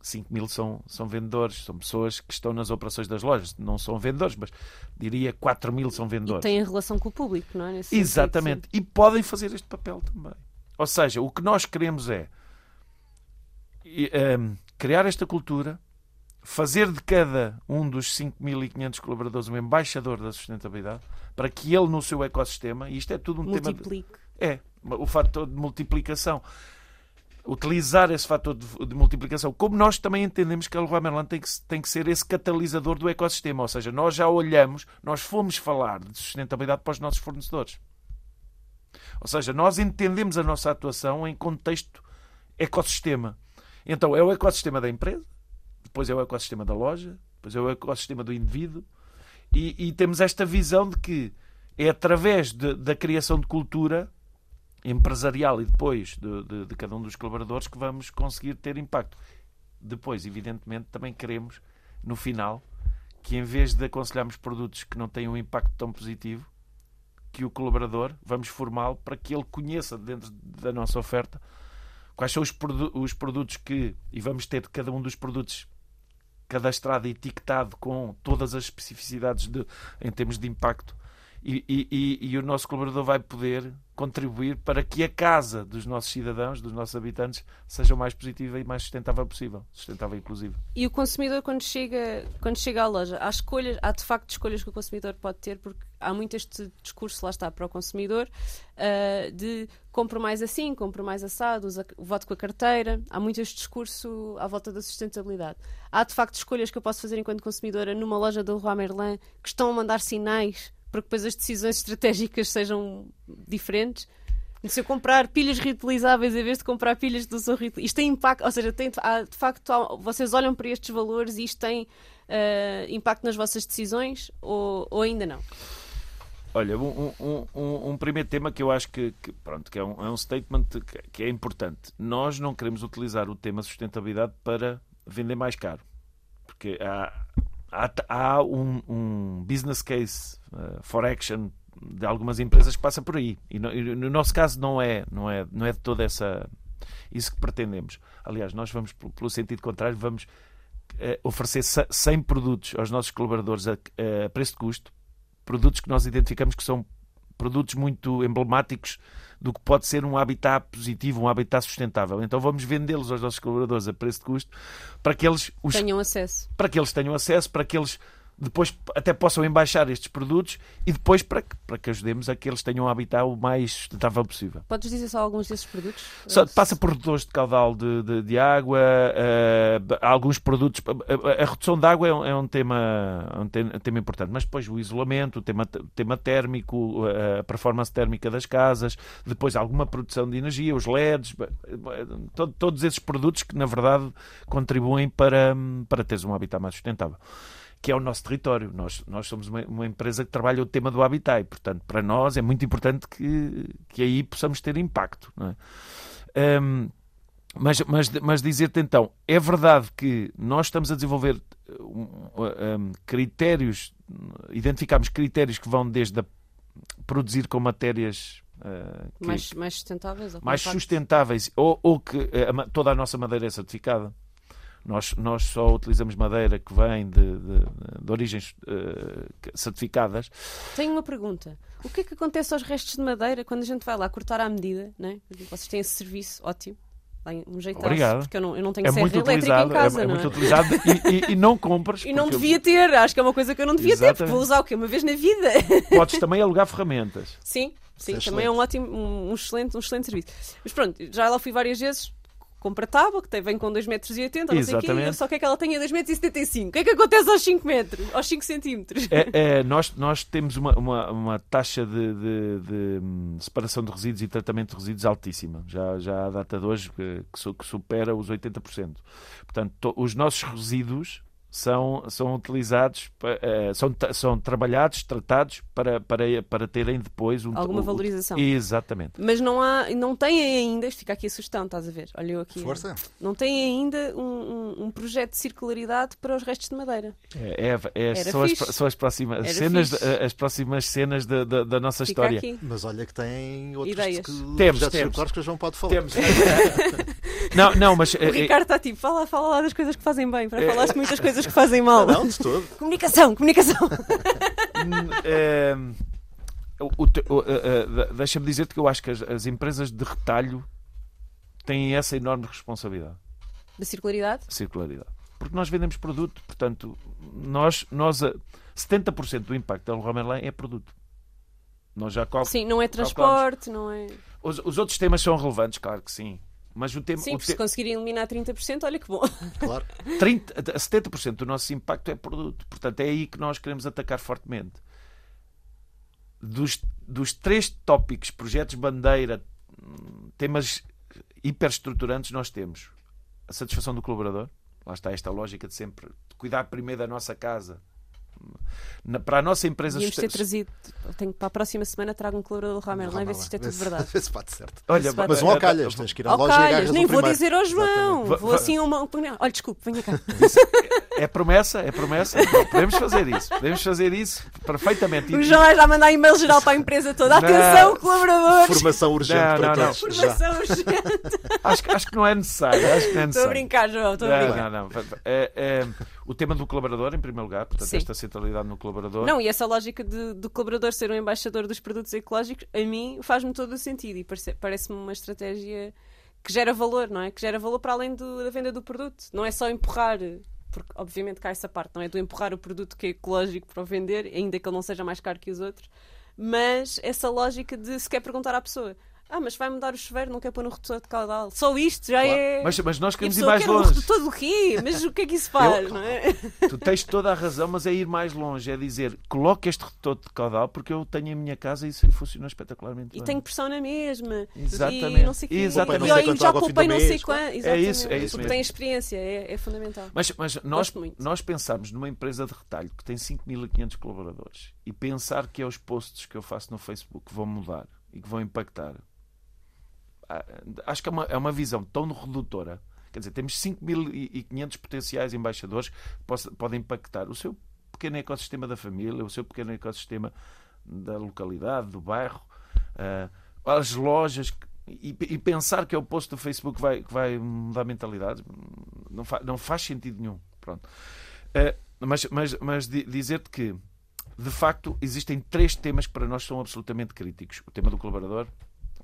5 mil são, são vendedores, são pessoas que estão nas operações das lojas. Não são vendedores, mas diria 4 mil são vendedores. E têm relação com o público, não é? Nesse Exatamente. Sentido, e podem fazer este papel também. Ou seja, o que nós queremos é um, criar esta cultura, fazer de cada um dos 5.500 colaboradores um embaixador da sustentabilidade, para que ele, no seu ecossistema, e isto é tudo um Multiplique. tema. De, é, o fator de multiplicação. Utilizar esse fator de, de multiplicação, como nós também entendemos que a Leroy Merlin tem que, tem que ser esse catalisador do ecossistema, ou seja, nós já olhamos, nós fomos falar de sustentabilidade para os nossos fornecedores. Ou seja, nós entendemos a nossa atuação em contexto ecossistema. Então, é o ecossistema da empresa, depois é o ecossistema da loja, depois é o ecossistema do indivíduo, e, e temos esta visão de que é através de, da criação de cultura empresarial e depois de, de, de, cada um dos colaboradores que vamos conseguir ter impacto. Depois, evidentemente, também queremos, no final, que em vez de aconselharmos produtos que não têm um impacto tão positivo, que o colaborador, vamos formá-lo para que ele conheça dentro da nossa oferta quais são os, produ os produtos que, e vamos ter cada um dos produtos cadastrado e etiquetado com todas as especificidades de, em termos de impacto. E, e, e, o nosso colaborador vai poder contribuir para que a casa dos nossos cidadãos, dos nossos habitantes, seja o mais positiva e mais sustentável possível, sustentável inclusive. E o consumidor quando chega, quando chega à loja, há escolhas, há de facto escolhas que o consumidor pode ter, porque há muito este discurso, lá está, para o consumidor, uh, de compro mais assim, compro mais assado, usa, voto com a carteira. Há muito este discurso à volta da sustentabilidade. Há de facto escolhas que eu posso fazer enquanto consumidora numa loja do Roi Merlin que estão a mandar sinais para que depois as decisões estratégicas sejam diferentes. Se eu comprar pilhas reutilizáveis em vez de comprar pilhas do uso reutilizável, isto tem impacto, ou seja, tem, há, de facto, há, vocês olham para estes valores e isto tem uh, impacto nas vossas decisões ou, ou ainda não? Olha, um, um, um, um primeiro tema que eu acho que, que, pronto, que é, um, é um statement que, que é importante. Nós não queremos utilizar o tema sustentabilidade para vender mais caro. Porque há, há, há um, um business case uh, for action de algumas empresas que passa por aí. E no, no, nosso caso não é, não é, não é de toda essa isso que pretendemos. Aliás, nós vamos pelo sentido contrário, vamos uh, oferecer 100 produtos aos nossos colaboradores a, a preço de custo, produtos que nós identificamos que são produtos muito emblemáticos do que pode ser um habitat positivo, um habitat sustentável. Então vamos vendê-los aos nossos colaboradores a preço de custo para que eles os... tenham acesso. Para que eles tenham acesso, para que eles depois até possam embaixar estes produtos e depois para que, para que ajudemos a que eles tenham um habitat o mais sustentável possível. Podes dizer só alguns desses produtos? Só, passa por redutores de caudal de, de, de água, uh, alguns produtos. A, a, redução de água é um, é um tema, um tema, um tema, importante, mas depois o isolamento, o tema, tema térmico, a performance térmica das casas, depois alguma produção de energia, os LEDs, todo, todos esses produtos que na verdade contribuem para, para teres um habitat mais sustentável que é o nosso território. Nós, nós somos uma, uma, empresa que trabalha o tema do habitat e, portanto, para nós é muito importante que, que aí possamos ter impacto. É? Um, mas, mas, mas dizer-te então, é verdade que nós estamos a desenvolver um, um, critérios, identificamos critérios que vão desde a produzir com matérias uh, mais, mais sustentáveis, mais sustentáveis ou, ou que uh, toda a nossa madeira é certificada nós, nós só utilizamos madeira que vem de, de, de origens uh, certificadas. Tenho uma pergunta. O que é que acontece aos restos de madeira quando a gente vai lá cortar à medida? Né? Vocês têm esse serviço ótimo. Um jeito Obrigado. porque eu não, eu não tenho é serra muito elétrica em casa. É, é não muito utilizado e, e, e, não compras. E não devia eu... ter, acho que é uma coisa que eu não devia Exatamente. ter, porque vou usar o quê? Uma vez na vida. Podes também alugar ferramentas. Sim, sim, é também é um ótimo, um, um, excelente, um excelente serviço. Mas pronto, já lá fui várias vezes, compra tábua, que vem com 2,80 metros, não sei o quê, só que é que ela tenha 2,75 metros. O que é que acontece aos 5 metros? Aos 5 centímetros? É, é, nós, nós temos uma, uma, uma taxa de, de, de, hum, separação de resíduos e tratamento de resíduos altíssima. Já, já há data de hoje que, que supera os 80%. Portanto, to, os nossos resíduos são, são utilizados, uh, são, são trabalhados, tratados para, para, para terem depois um, alguma valorização. exatamente. Mas não há, não têm ainda, fica aqui a sugestão, estás a ver? Olha eu aqui. Força. Não têm ainda um, um, um, projeto de circularidade para os restos de madeira. É, é, é são, as, são as próximas cenas, as próximas cenas da, da, da nossa fica história. Aqui. Mas olha que tem outros Ideias. que, temos, temos. que o João pode falar. Temos. não, não, mas o Ricardo está tipo, fala, fala lá das coisas que fazem bem, para falar de muitas coisas que fazem mal. Não, não de todo. Comunicação, comunicação. é, Deixa-me dizer-te que eu acho que as, as, empresas de retalho têm essa enorme responsabilidade. Da circularidade? Circularidade. Porque nós vendemos produto, portanto, nós, nós 70% do impacto da Leroy Merlin é produto. Nós já Sim, não é transporte, não é... Os, os outros temas são relevantes, claro que sim. Mas o tema, Sim, o te... se conseguirem eliminar 30%, olha que bom. Claro. 30, 70% do nosso impacto é produto. Portanto, é aí que nós queremos atacar fortemente. Dos, dos três tópicos, projetos bandeira, temas hiperestruturantes, nós temos a satisfação do colaborador. Lá está esta lógica de sempre de cuidar primeiro da nossa casa, na, para a nossa empresa. Devíamos ter trazido, tenho, para a próxima semana trago um colaborador do Ramerlin, ver se isto é tudo verdade. Vê se bate certo. Olha, mas um ao calhas, tens que ir à loja calhas, e nem vou primeiro. dizer ao João, Exatamente. vou assim uma. Olha, desculpe, venha cá. É promessa, é promessa. Podemos fazer isso. Podemos fazer isso perfeitamente. O João vai já mandar e-mail geral para a empresa toda. Atenção, não. colaboradores! Formação urgente não, para não, todos. Não. Formação urgente. Acho, acho que não é necessário. Acho que não é necessário. Estou a brincar, João. Estou a brincar. Não, não. É, é, o tema do colaborador, em primeiro lugar, portanto, Sim. esta centralidade no colaborador. Não, e essa lógica de, do colaborador ser um embaixador dos produtos ecológicos, a mim faz-me todo o sentido e parece-me uma estratégia que gera valor, não é? Que gera valor para além do, da venda do produto. Não é só empurrar porque obviamente cá essa parte não é do empurrar o produto que é ecológico para o vender, ainda que ele não seja mais caro que os outros, mas essa lógica de se quer perguntar à pessoa Ah, mas vai mudar o chuveiro, não quer pôr no redutor de caudal. Só isto já Claro. é. Mas, mas nós E a queremos ir mais quer um longe. redutor do quê? Mas o que é que isso faz, Eu- não é? Tu tens toda a razão, mas é ir mais longe. É dizer, coloque este redutor de caudal porque eu tenho em minha casa e isso funciona espetacularmente E bem. tenho pressão na mesma. Exatamente. E não sei o quê. Exatamente. E, e já poupei não sei quanto. É Exatamente. isso, é isso Porque mesmo. tem experiência, é, é fundamental. Mas, mas nós, nós pensamos numa empresa de retalho que tem 5.500 colaboradores e pensar que é os posts que eu faço no Facebook que vão mudar e que vão impactar. Ah, Acho que é uma, é uma visão tão redutora. Quer dizer, temos 5.500 potenciais embaixadores que podem impactar o seu pequeno ecossistema da família, o seu pequeno ecossistema da localidade, do bairro, ah, as lojas. E, pensar que é o post do Facebook que vai, que vai mudar mentalidades não, fa- não faz sentido nenhum. Pronto. Eh, mas mas, mas di- dizer-te que, de facto, existem três temas que para nós são absolutamente críticos: o tema do colaborador,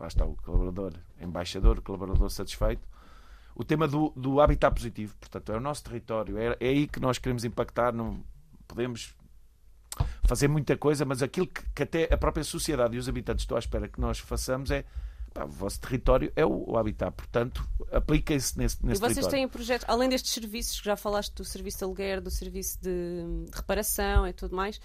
lá está o colaborador embaixador, o colaborador satisfeito. O tema do, do habitat positivo, portanto, é o nosso território, é, é aí que nós queremos impactar. Não podemos fazer muita coisa, mas aquilo que, que até a própria sociedade e os habitantes estão à espera que nós façamos é pá, o vosso território é o, o habitat, portanto, apliquem-se nesse, E nesse vocês território. têm projetos, além destes serviços, que já falaste do serviço de aluguer, do serviço de, de reparação e tudo mais,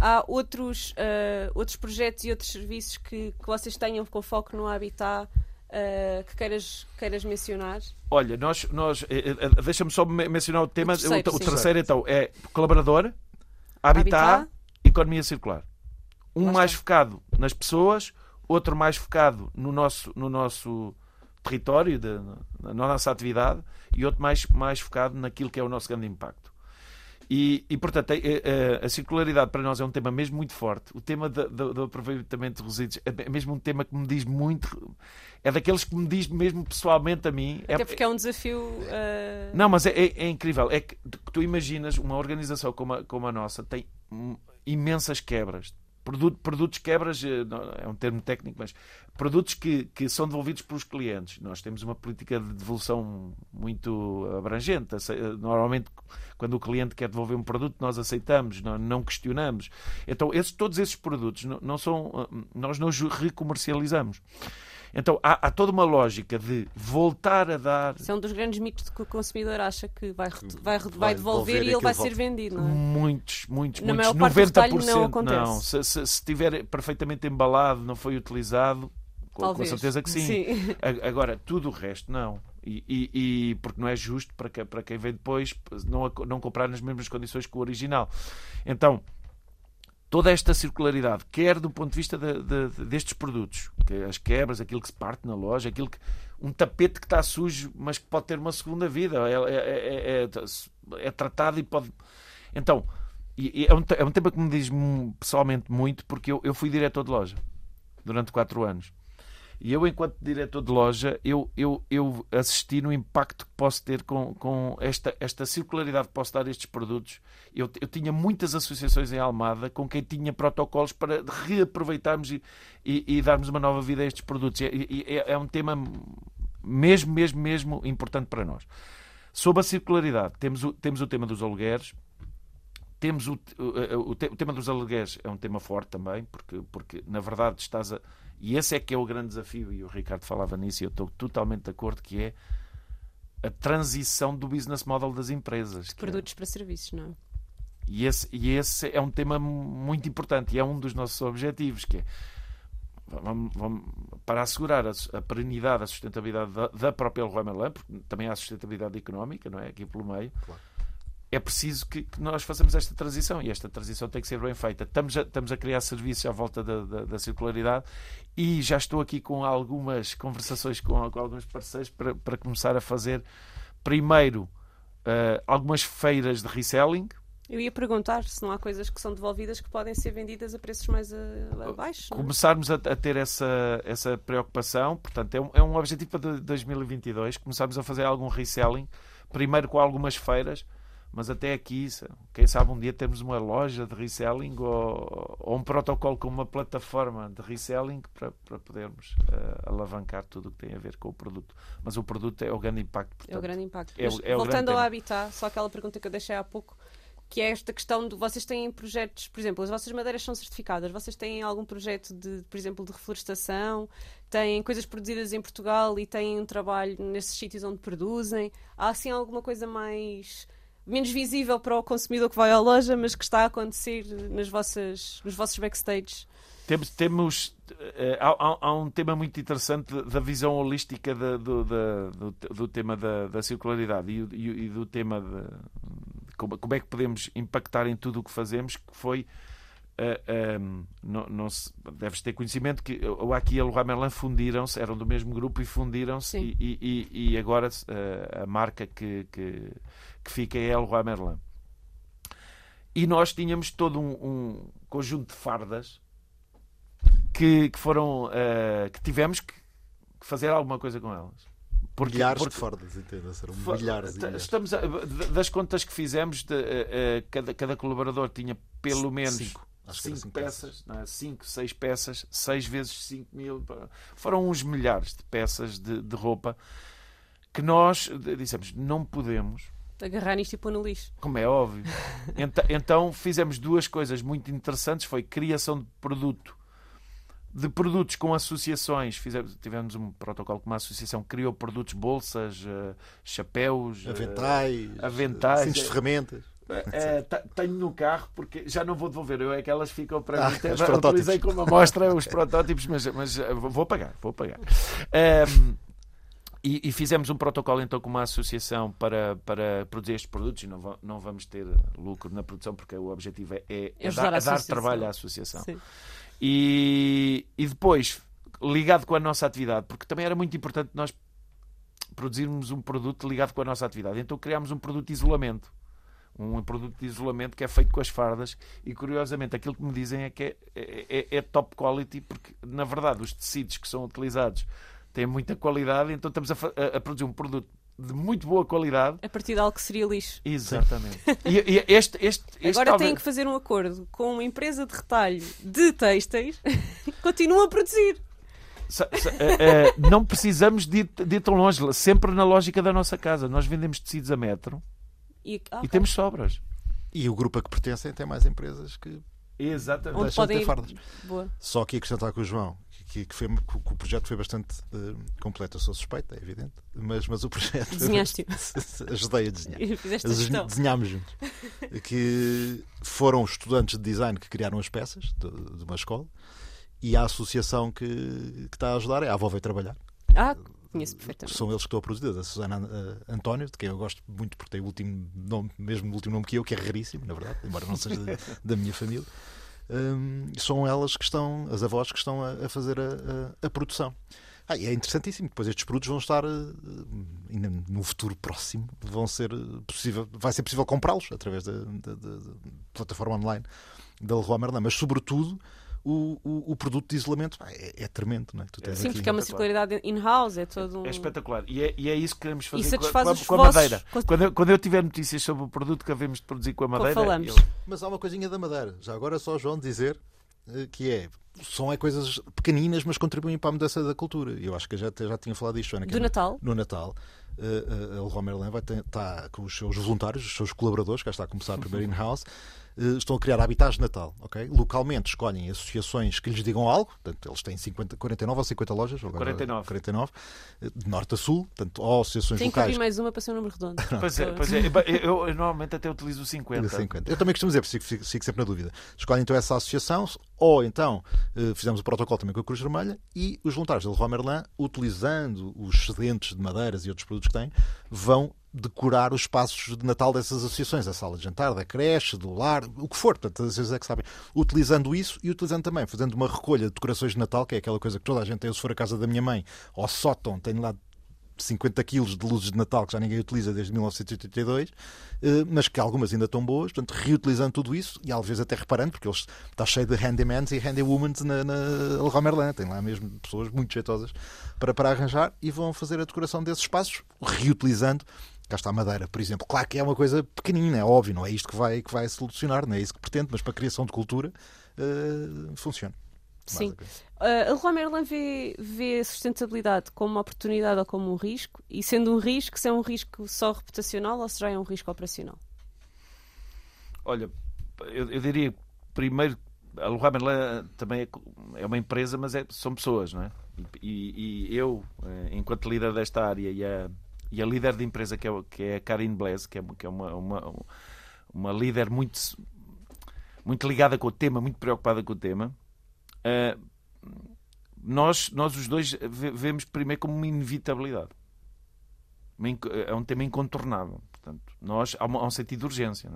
há outros, ah, outros projetos e outros serviços que, que vocês tenham com foco no habitat ah, que queiras, queiras mencionar? Olha, nós, nós eh, deixa-me só me- mencionar o tema. O terceiro, o, o terceiro, então, é colaborador, habitat, Habitat. economia circular. Um Lá mais está. focado nas pessoas, outro mais focado no nosso, no nosso território, de- na nossa atividade, e outro mais, mais focado naquilo que é o nosso grande impacto. E, e, portanto, a, a- a circularidade para nós é um tema mesmo muito forte. O tema da- do, do aproveitamento de resíduos é mesmo um tema que me diz muito. É daqueles que me diz mesmo pessoalmente a mim. É- Até porque é um desafio. ah, não, mas é, é- é incrível. É que tu- imaginas uma organização como a, como a nossa tem imensas quebras. Produto- produtos quebras eh, é um termo técnico, mas produtos que, que são devolvidos pelos clientes. Nós temos uma política de devolução muito abrangente. Eh, Normalmente, quando o cliente quer devolver um produto, nós aceitamos, não, questionamos. Então, esses, todos esses produtos não, não são. eh, Nós não os recomercializamos. Então, há, há toda uma lógica de voltar a dar Isso é um dos grandes mitos que o consumidor acha que vai, vai, Vai vai devolver devolver e ele vai aquilo ser vendido, não é? Muitos, muitos, Na muitos. maior parte do 90%. retalho não acontece. Se, se, se estiver perfeitamente embalado, não foi utilizado, com, com certeza que sim. A- Agora, tudo o resto, não. E, e- e porque não é justo para, que- para quem vem depois não, não comprar nas mesmas condições que o original. Então, toda esta circularidade, quer do ponto de vista de- de- de- destes produtos, que as quebras, aquilo que se parte na loja, aquilo que. Um tapete que está sujo, mas que pode ter uma segunda vida. É, é- é- é- é tratado e pode. Então, e- e é, um, é um tema que me diz hum, pessoalmente muito, porque eu, eu fui diretor de loja durante quatro anos. E eu, enquanto diretor de loja, eu, eu, eu assisti no impacto que posso ter com, com esta, esta circularidade que posso dar a estes produtos. Eu, eu tinha muitas associações em Almada com quem tinha protocolos para reaproveitarmos e, e, e darmos uma nova vida a estes produtos. E É, é um tema mesmo, mesmo, mesmo importante para nós. Sobre a circularidade, temos o, temos o tema dos alugueres, temos o, o, o o tema dos aluguéis é um tema forte também, porque, porque na verdade estás a. E esse é que é o grande desafio, e o Ricardo falava nisso, e eu estou totalmente de acordo, que é a transição do business model das empresas. que é- Produtos para serviços, não é? e esse, e esse é um tema muito importante e é um dos nossos objetivos, que é vamos, vamos- para assegurar a, a perenidade, a sustentabilidade da, da própria Leroy Merlin, porque também há sustentabilidade económica, não é? Aqui pelo meio. Claro. É preciso que, que nós façamos esta transição e esta transição tem que ser bem feita. Estamos a, estamos a criar serviços à volta da, da, da circularidade e já estou aqui com algumas conversações com, com alguns parceiros para, para começar a fazer primeiro eh, algumas feiras de reselling, Eu ia perguntar se não há coisas que são devolvidas que podem ser vendidas a preços mais abaixo. não é? começarmos a, a ter essa, essa preocupação, portanto, é um, é um objetivo para de- 2022, começarmos a fazer algum reselling, primeiro com algumas feiras, mas até aqui, quem sabe um dia temos uma loja de reselling ou, ou um protocolo com uma plataforma de reselling para, para podermos eh, alavancar tudo o que tem a ver com o produto. Mas o produto é o grande impacto. É o portanto. grande impacto. É o- Mas, é o voltando grande ao habitat, só aquela pergunta que eu deixei há pouco. que é esta questão de vocês têm projetos, por exemplo, as vossas madeiras são certificadas, vocês têm algum projeto de, por exemplo, de reflorestação, têm coisas produzidas em Portugal e têm um trabalho nesses sítios onde produzem. Há assim alguma coisa mais menos visível para o consumidor que vai à loja, mas que está a acontecer nas vossas, nos vossos backstage? Temos, temos eh, há, há, um tema muito interessante da visão holística da, do, da, do, do, tema da, da circularidade e, e, e, do tema de como, como, é que podemos impactar em tudo o que fazemos, que foi Uh, eh, um, ehm, não, não se, deves ter conhecimento que o Aqui e a Leroy Merlin fundiram-se, eram do mesmo grupo e fundiram-se e, e, e, agora uh, a marca que, que, que, fica é a Leroy Merlin. E nós tínhamos todo um, um conjunto de fardas que, que foram uh, que tivemos que fazer alguma coisa com elas. Porque, milhares porque, de fardas, entenda Eram milhares, milhares. Estamos a, das contas que fizemos, de, uh, cada, cada colaborador tinha pelo menos cinco, cinco peças, peças. É? cinco, seis peças, seis vezes cinco mil. Foram uns milhares de peças de, de roupa que nós dissemos não podemos agarrar nisto e pôr no lixo. Como é óbvio. então, então fizemos duas coisas muito interessantes: foi criação de produto de produtos com associações. Fizemos, tivemos um protocolo com uma associação que criou produtos, bolsas, uh, chapéus, aventais, uh, aventais cintos de ferramentas. Uh, tenho no carro porque já não vou devolver, eu é que elas ficam para ah, mim. Utilizei como amostra os protótipos, mas, mas vou pagar, vou pagar. Um, e, e, fizemos um protocolo então com uma associação para, para produzir estes produtos e não, não vamos ter lucro na produção porque o objetivo é, é, é dar, dar, trabalho à associação. E, e depois, ligado com a nossa atividade, porque também era muito importante nós produzirmos um produto ligado com a nossa atividade. Então criámos um produto de isolamento. Um produto de isolamento que é feito com as fardas e curiosamente aquilo que me dizem é que é, é, é, é top quality porque na verdade os tecidos que são utilizados têm muita qualidade então estamos a, a, a produzir um produto de muito boa qualidade. A partir de algo que seria lixo. Exatamente. e, e este, este, este, Agora talvez... têm que fazer um acordo com uma empresa de retalho de têxteis que continua a produzir. Uh, uh, não precisamos de ir, de ir, tão longe, sempre na lógica da nossa casa. Nós vendemos tecidos a metro e, okay. e temos sobras. E o grupo a que pertencem tem mais empresas que Exatamente. Onde podem... ter fardas. Boa. Só que acrescentar com o João que, que, foi, que o projeto foi bastante uh, completo. Eu sou suspeito, é evidente, mas, mas o projeto. Desenhaste. ajudei a desenhar. Fizeste a Desenhámos juntos. que foram estudantes de design que criaram as peças de, de uma escola e a associação que, que está a ajudar é a Avó Veio Trabalhar. Ah, conheço perfeitamente. São eles que estão a produzir, a Susana uh, António, de quem eu gosto muito porque tem o último nome, mesmo o último nome que eu, que é raríssimo, na verdade, embora não seja da, da minha família um, são elas que estão, as avós que estão a, a fazer a, a, a produção. Ah, é interessantíssimo. Depois estes produtos vão estar uh, no futuro próximo, vão ser uh, possível, vai ser possível comprá-los através da, plataforma online da Leroy Merlin, mas sobretudo o, o, o, produto de isolamento é, é tremendo, não é? Sim, aqui... porque é uma circularidade in-house, é todo um... É espetacular. E é, e é isso que queremos fazer com, a, com a madeira. Quando eu, quando eu tiver notícias sobre o produto que havemos de produzir com a madeira. Falamos. Eu... Mas há uma coisinha da madeira. Já agora só João dizer eh, que é são é coisas pequeninas, mas contribuem para a mudança da cultura. Eu acho que já, já tinha falado disto, Ana. Do Natal? No Natal. Uh, uh, a Leroy Merlin vai estar tá com os seus voluntários, os seus colaboradores, que já está a começar primeiro in-house, estão a criar habitats de Natal. Okay? Localmente escolhem associações que lhes digam algo, portanto, eles têm 50, 49 ou 50 lojas, 49. 49 eh, de norte a sul, portanto, ou associações Tem locais. Tem que abrir mais uma para ser um número redondo. pois é, pois é. Eu, eu, normalmente até utilizo 50. 50. Eu também costumo dizer, fico, fico, fico sempre na dúvida. Escolhem então essa associação, ou então eh, fizemos o protocolo também com a Cruz Vermelha e os voluntários da Leroy Merlin, utilizando os excedentes de madeiras e outros produtos que têm, vão decorar os espaços de Natal dessas associações, a sala de jantar, da creche, do lar, o que for, portanto, as vezes é que sabem, utilizando isso e utilizando também, fazendo uma recolha de decorações de Natal, que é aquela coisa que toda a gente tem, eu se for a casa da minha mãe, ao sótão, tenho lá 50 quilos de luzes de Natal que já ninguém utiliza desde 1982, eh, mas que algumas ainda estão boas, portanto, reutilizando tudo isso e às vezes até reparando, porque eles, está cheio de handymans e handywomans na, na Leroy tem lá mesmo pessoas muito jeitosas para, para arranjar e vão fazer a decoração desses espaços, reutilizando cá está a madeira, por exemplo. Claro que é uma coisa pequenina, é óbvio, não é isto que vai, que vai solucionar, não é isso que pretende, mas para a criação de cultura uh, funciona. Sim. Uh, a Leroy Merlin vê, vê a sustentabilidade como uma oportunidade ou como um risco, e sendo um risco, se é um risco só reputacional ou se já é um risco operacional? Olha, eu, eu diria primeiro a Leroy Merlin também é, é, uma empresa, mas é, são pessoas, não é? E, e, eu, eh, enquanto líder desta área e a, e a líder de empresa que é, que é a Karine Blaise, que é, que é uma, uma, uma líder muito, muito ligada com o tema, muito preocupada com o tema, uh, nós, nós os dois vemos primeiro como uma inevitabilidade. É um tema incontornável. Portanto, nós, há, um sentido de urgência,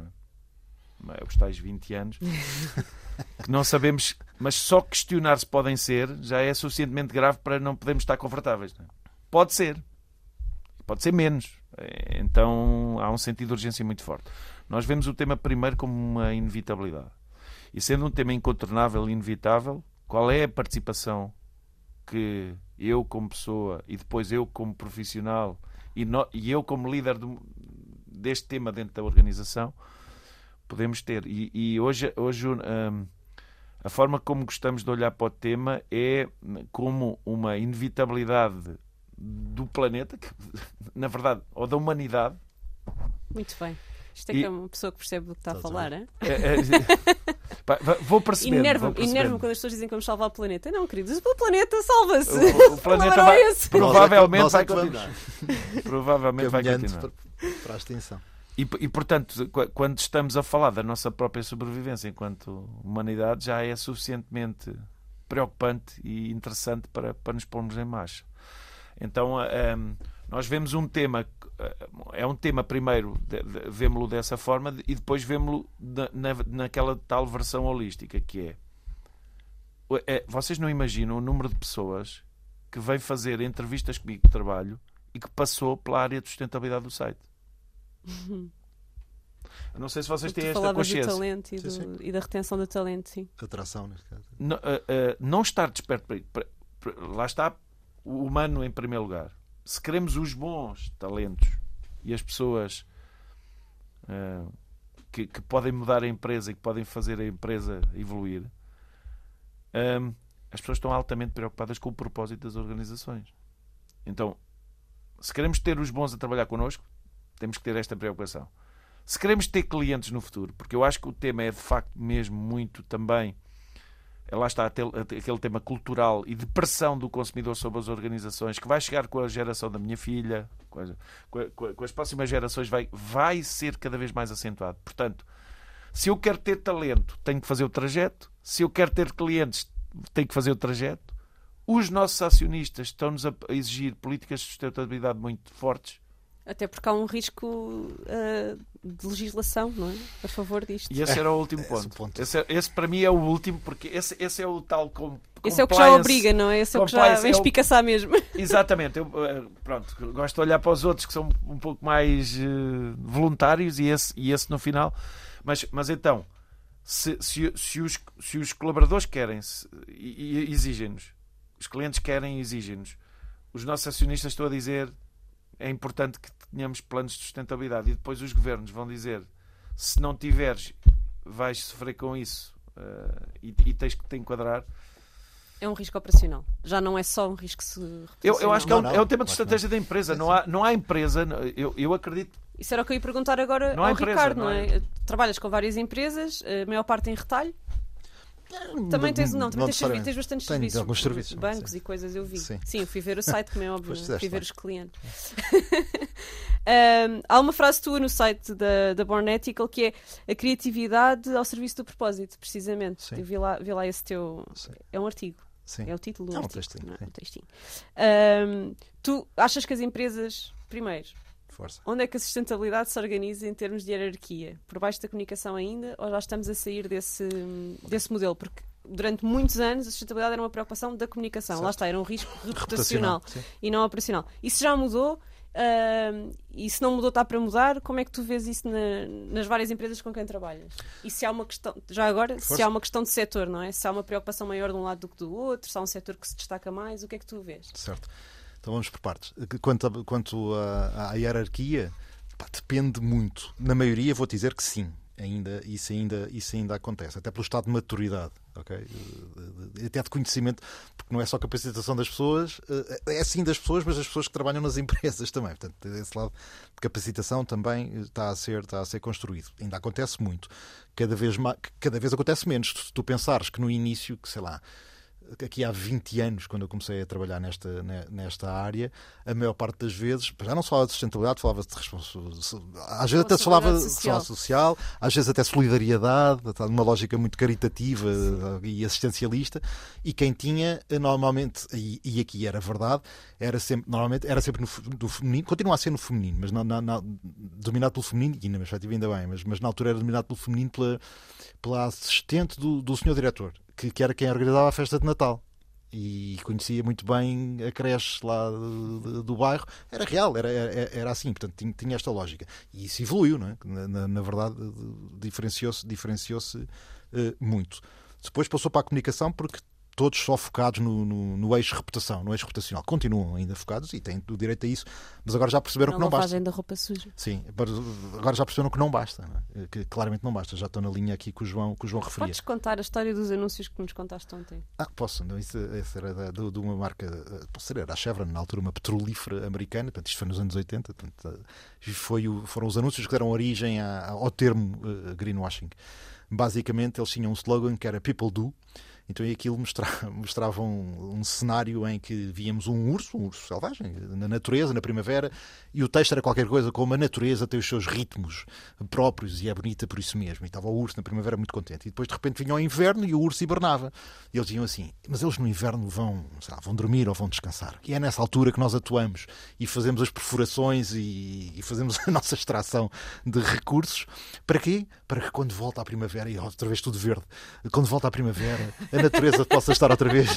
não é? é os tais 20 anos que não sabemos, mas só questionar se podem ser já é suficientemente grave para não podermos estar confortáveis. É? Pode ser, pode ser menos. É, então há um sentido de urgência muito forte. Nós vemos o tema primeiro como uma inevitabilidade. E sendo um tema incontornável e inevitável, qual é a participação que eu, como pessoa, e depois eu, como profissional, e, no, e eu, como líder do, deste tema dentro da organização, podemos ter. E, e hoje, hoje um, a forma como gostamos de olhar para o tema é como uma inevitabilidade do planeta, que, na verdade, ou da humanidade. Muito bem. Isto é e... que é uma pessoa que percebe do que está a falar, é? é, é vou perceber. Enerva-me enerva quando as pessoas dizem que vamos salvar o planeta. Não, queridos, o planeta salva-se. O, o planeta vai, provavelmente vai continuar. provavelmente vai continuar. Para, para a extinção. E, e, portanto, quando estamos a falar da nossa própria sobrevivência enquanto humanidade, já é suficientemente preocupante e interessante para, para nos pormos em marcha. Então, um, ehm, nós vemos um tema, eh, é um tema primeiro, vemos-lo dessa forma, e depois vemos-lo na, na, naquela tal versão holística que é, é. Vocês não imaginam o número de pessoas que vem fazer entrevistas comigo de trabalho e que passou pela área de sustentabilidade do site. Eu não sei se vocês têm esta consciência. Do talento e, do, sim, sim. e, da retenção do talento, sim. Atração, neste caso. Não, uh, uh, não estar desperto para, para, para, Lá está o humano em primeiro lugar. Se queremos os bons talentos e as pessoas uh, que, que, podem mudar a empresa e que podem fazer a empresa evoluir, as pessoas estão altamente preocupadas com o propósito das organizações. Então, se queremos ter os bons a trabalhar connosco, temos que ter esta preocupação. Se queremos ter clientes no futuro, porque eu acho que o tema é de facto mesmo muito também. É, lá está aquele tema cultural e de pressão do consumidor sobre as organizações que vai chegar com a geração da minha filha, com as, com as próximas gerações, vai, vai ser cada vez mais acentuado. Portanto, se eu quero ter talento, tenho que fazer o trajeto. Se eu quero ter clientes, tenho que fazer o trajeto. Os nossos acionistas estão-nos a exigir políticas de sustentabilidade muito fortes até porque há um risco uh, de legislação, não é? A favor disto. E esse era o último ponto. Esse, ponto. Esse, esse, para mim é o último, porque esse, esse é o tal com, Esse é o que já obriga, não é? Esse é o que já vem é espicaçar mesmo. Exatamente. Eu, eh, pronto, gosto de olhar para os outros que são um pouco mais uh, voluntários e esse, e esse no final. Mas, mas então, se, se, se, os, se os colaboradores querem e, e exigem-nos, os clientes querem e exigem-nos, os nossos acionistas estão a dizer é importante que tenhamos planos de sustentabilidade e depois os governos vão dizer se não tiveres vais sofrer com isso uh, e, e, tens que te enquadrar é um risco operacional. Já não é só um risco se eu, eu acho que é um, é um tema de estratégia da empresa. Não há, não há empresa, eu, eu acredito. Isso era o que eu ia perguntar agora não ao empresa, Ricardo, não é? é? Trabalhas com várias empresas, a maior parte em retalho. Também tens, não, também não tens, tens bastantes Tenho serviços. alguns serviços. Bancos sim. e coisas eu vi. Sim. sim, eu fui ver o site, como é óbvio. É? fui ver os clientes. um, há uma frase tua no site da, da Born Ethical que é a criatividade ao serviço do propósito, precisamente. Sim. Eu vi lá, vi lá esse teu. Sim. É um artigo. Sim. É o título do é um artigo. Textinho, não é? um textinho. Um, tu achas que as empresas, primeiro, Força. Onde é que a sustentabilidade se organiza em termos de hierarquia? Por baixo da comunicação ainda ou já estamos a sair desse, desse modelo? Porque durante muitos anos a sustentabilidade era uma preocupação da comunicação. Certo. Lá está, era um risco reputacional, e não operacional. Isso já mudou? Uh, e se não mudou, está para mudar. Como é que tu vês isso na, nas várias empresas com quem trabalhas? E se há uma questão, já agora, Força. se há uma questão de setor, não é? Se há uma preocupação maior de um lado do que do outro, se há um setor que se destaca mais, o que é que tu vês? Certo. Então vamos por partes. Quanto, a, quanto à hierarquia, pá, depende muito. Na maioria, vou dizer que sim. Ainda, isso, ainda, isso ainda acontece, até pelo estado de maturidade ok? Até de conhecimento, porque não é só capacitação das pessoas, é sim das pessoas, mas das pessoas que trabalham nas empresas também. Portanto, esse lado de capacitação também está a ser, está a ser construído. Ainda acontece muito. Cada vez, cada vez acontece menos. Se tu pensares que no início, que sei lá, aqui há 20 anos, quando eu comecei a trabalhar nesta, nesta área, a maior parte das vezes, já não se falava de sustentabilidade, falava-se de responsabilidade. Às vezes até se falava social. social, às vezes até solidariedade, numa lógica muito caritativa Sim. e assistencialista. E quem tinha, normalmente, e, e, aqui era verdade, era sempre, normalmente, era sempre no, do feminino, continua a ser no feminino, mas na, na, na, dominado pelo feminino, e na perspectiva ainda bem, mas, mas na altura era dominado pelo feminino pela, pela assistente do, do senhor diretor que, que era quem organizava a festa de Natal e conhecia muito bem a creche lá do, do bairro. Era real, era, era, era assim, portanto tinha, tinha, esta lógica. E isso evoluiu, não é? na, na, verdade, diferenciou-se diferenciou uh, muito. Depois passou para a comunicação porque todos só focados no, no, no, eixo reputação, no eixo reputacional. Continuam ainda focados e têm o direito a isso, mas agora já perceberam não que não basta. da roupa suja. Sim, agora já perceberam que não basta, não é? que claramente não basta. Já estou na linha aqui que o João, que o João referia. Podes contar a história dos anúncios que nos contaste ontem? Ah, posso. Não, isso, isso era de, de, uma marca, posso ser, era a Chevron, na altura uma petrolífera americana, portanto, isto foi nos anos 80, portanto, foi o, foram os anúncios que deram origem ao termo uh, greenwashing. Basicamente, eles tinham um slogan que era People Do, então aquilo mostrava, mostrava um, um, cenário em que víamos um urso, um urso selvagem, na natureza, na primavera, e o texto era qualquer coisa como a natureza tem os seus ritmos próprios e é bonita por isso mesmo. E estava o urso na primavera muito contente. E depois de repente vinha o inverno e o urso hibernava. E eles diziam assim: Mas eles no inverno vão, lá, vão dormir ou vão descansar. E é nessa altura que nós atuamos e fazemos as perfurações e, e fazemos a nossa extração de recursos. Para quê? Para que quando volta a primavera, e outra vez tudo verde, quando volta a primavera, a natureza possa estar outra vez.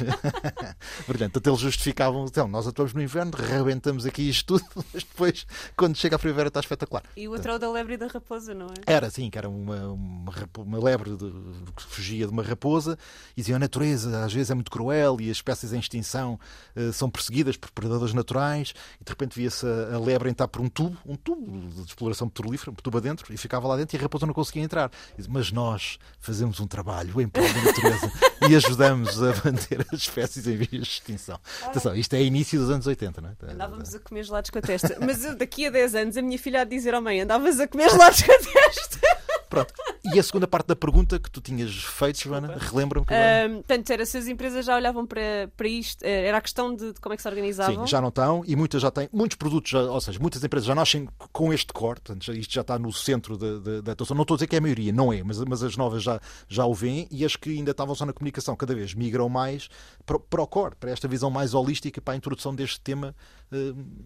Brilhante. Então eles justificavam, então, nós atuamos no inverno, rebentamos aqui isto tudo, mas depois, quando chega a primavera, está espetacular. E o outro é o da lebre e da raposa, não é? Era, sim, que era uma, uma, uma lebre de, que fugia de uma raposa e diziam a natureza às vezes é muito cruel e as espécies em extinção uh, são perseguidas por predadores naturais e de repente via-se a, a, lebre entrar por um tubo, um tubo de exploração petrolífera, um tubo adentro, e ficava lá dentro e a raposa não conseguia entrar. Mas nós fazemos um trabalho em prol da natureza e ajudamos a manter as espécies em vias de extinção. Atenção, isto é início dos anos 80, não é? Andávamos a comer gelados com a testa. Mas eu, daqui a 10 anos a minha filha há de dizer à oh, mãe: andavas a comer gelados com a testa. Pronto. E a segunda parte da pergunta que tu tinhas feito, Joana, relembra-me que. Um, portanto, era se as empresas já olhavam para, para isto, eh, era a questão de, de como é que se organizavam. Sim, já não estão e muitas já têm, muitos produtos, já, ou seja, muitas empresas já nascem com este core, portanto, isto já está no centro da atuação. Não estou a dizer que é a maioria, não é, mas, mas as novas já, já o veem e as que ainda estavam só na comunicação cada vez migram mais para, para o core, para esta visão mais holística, para a introdução deste tema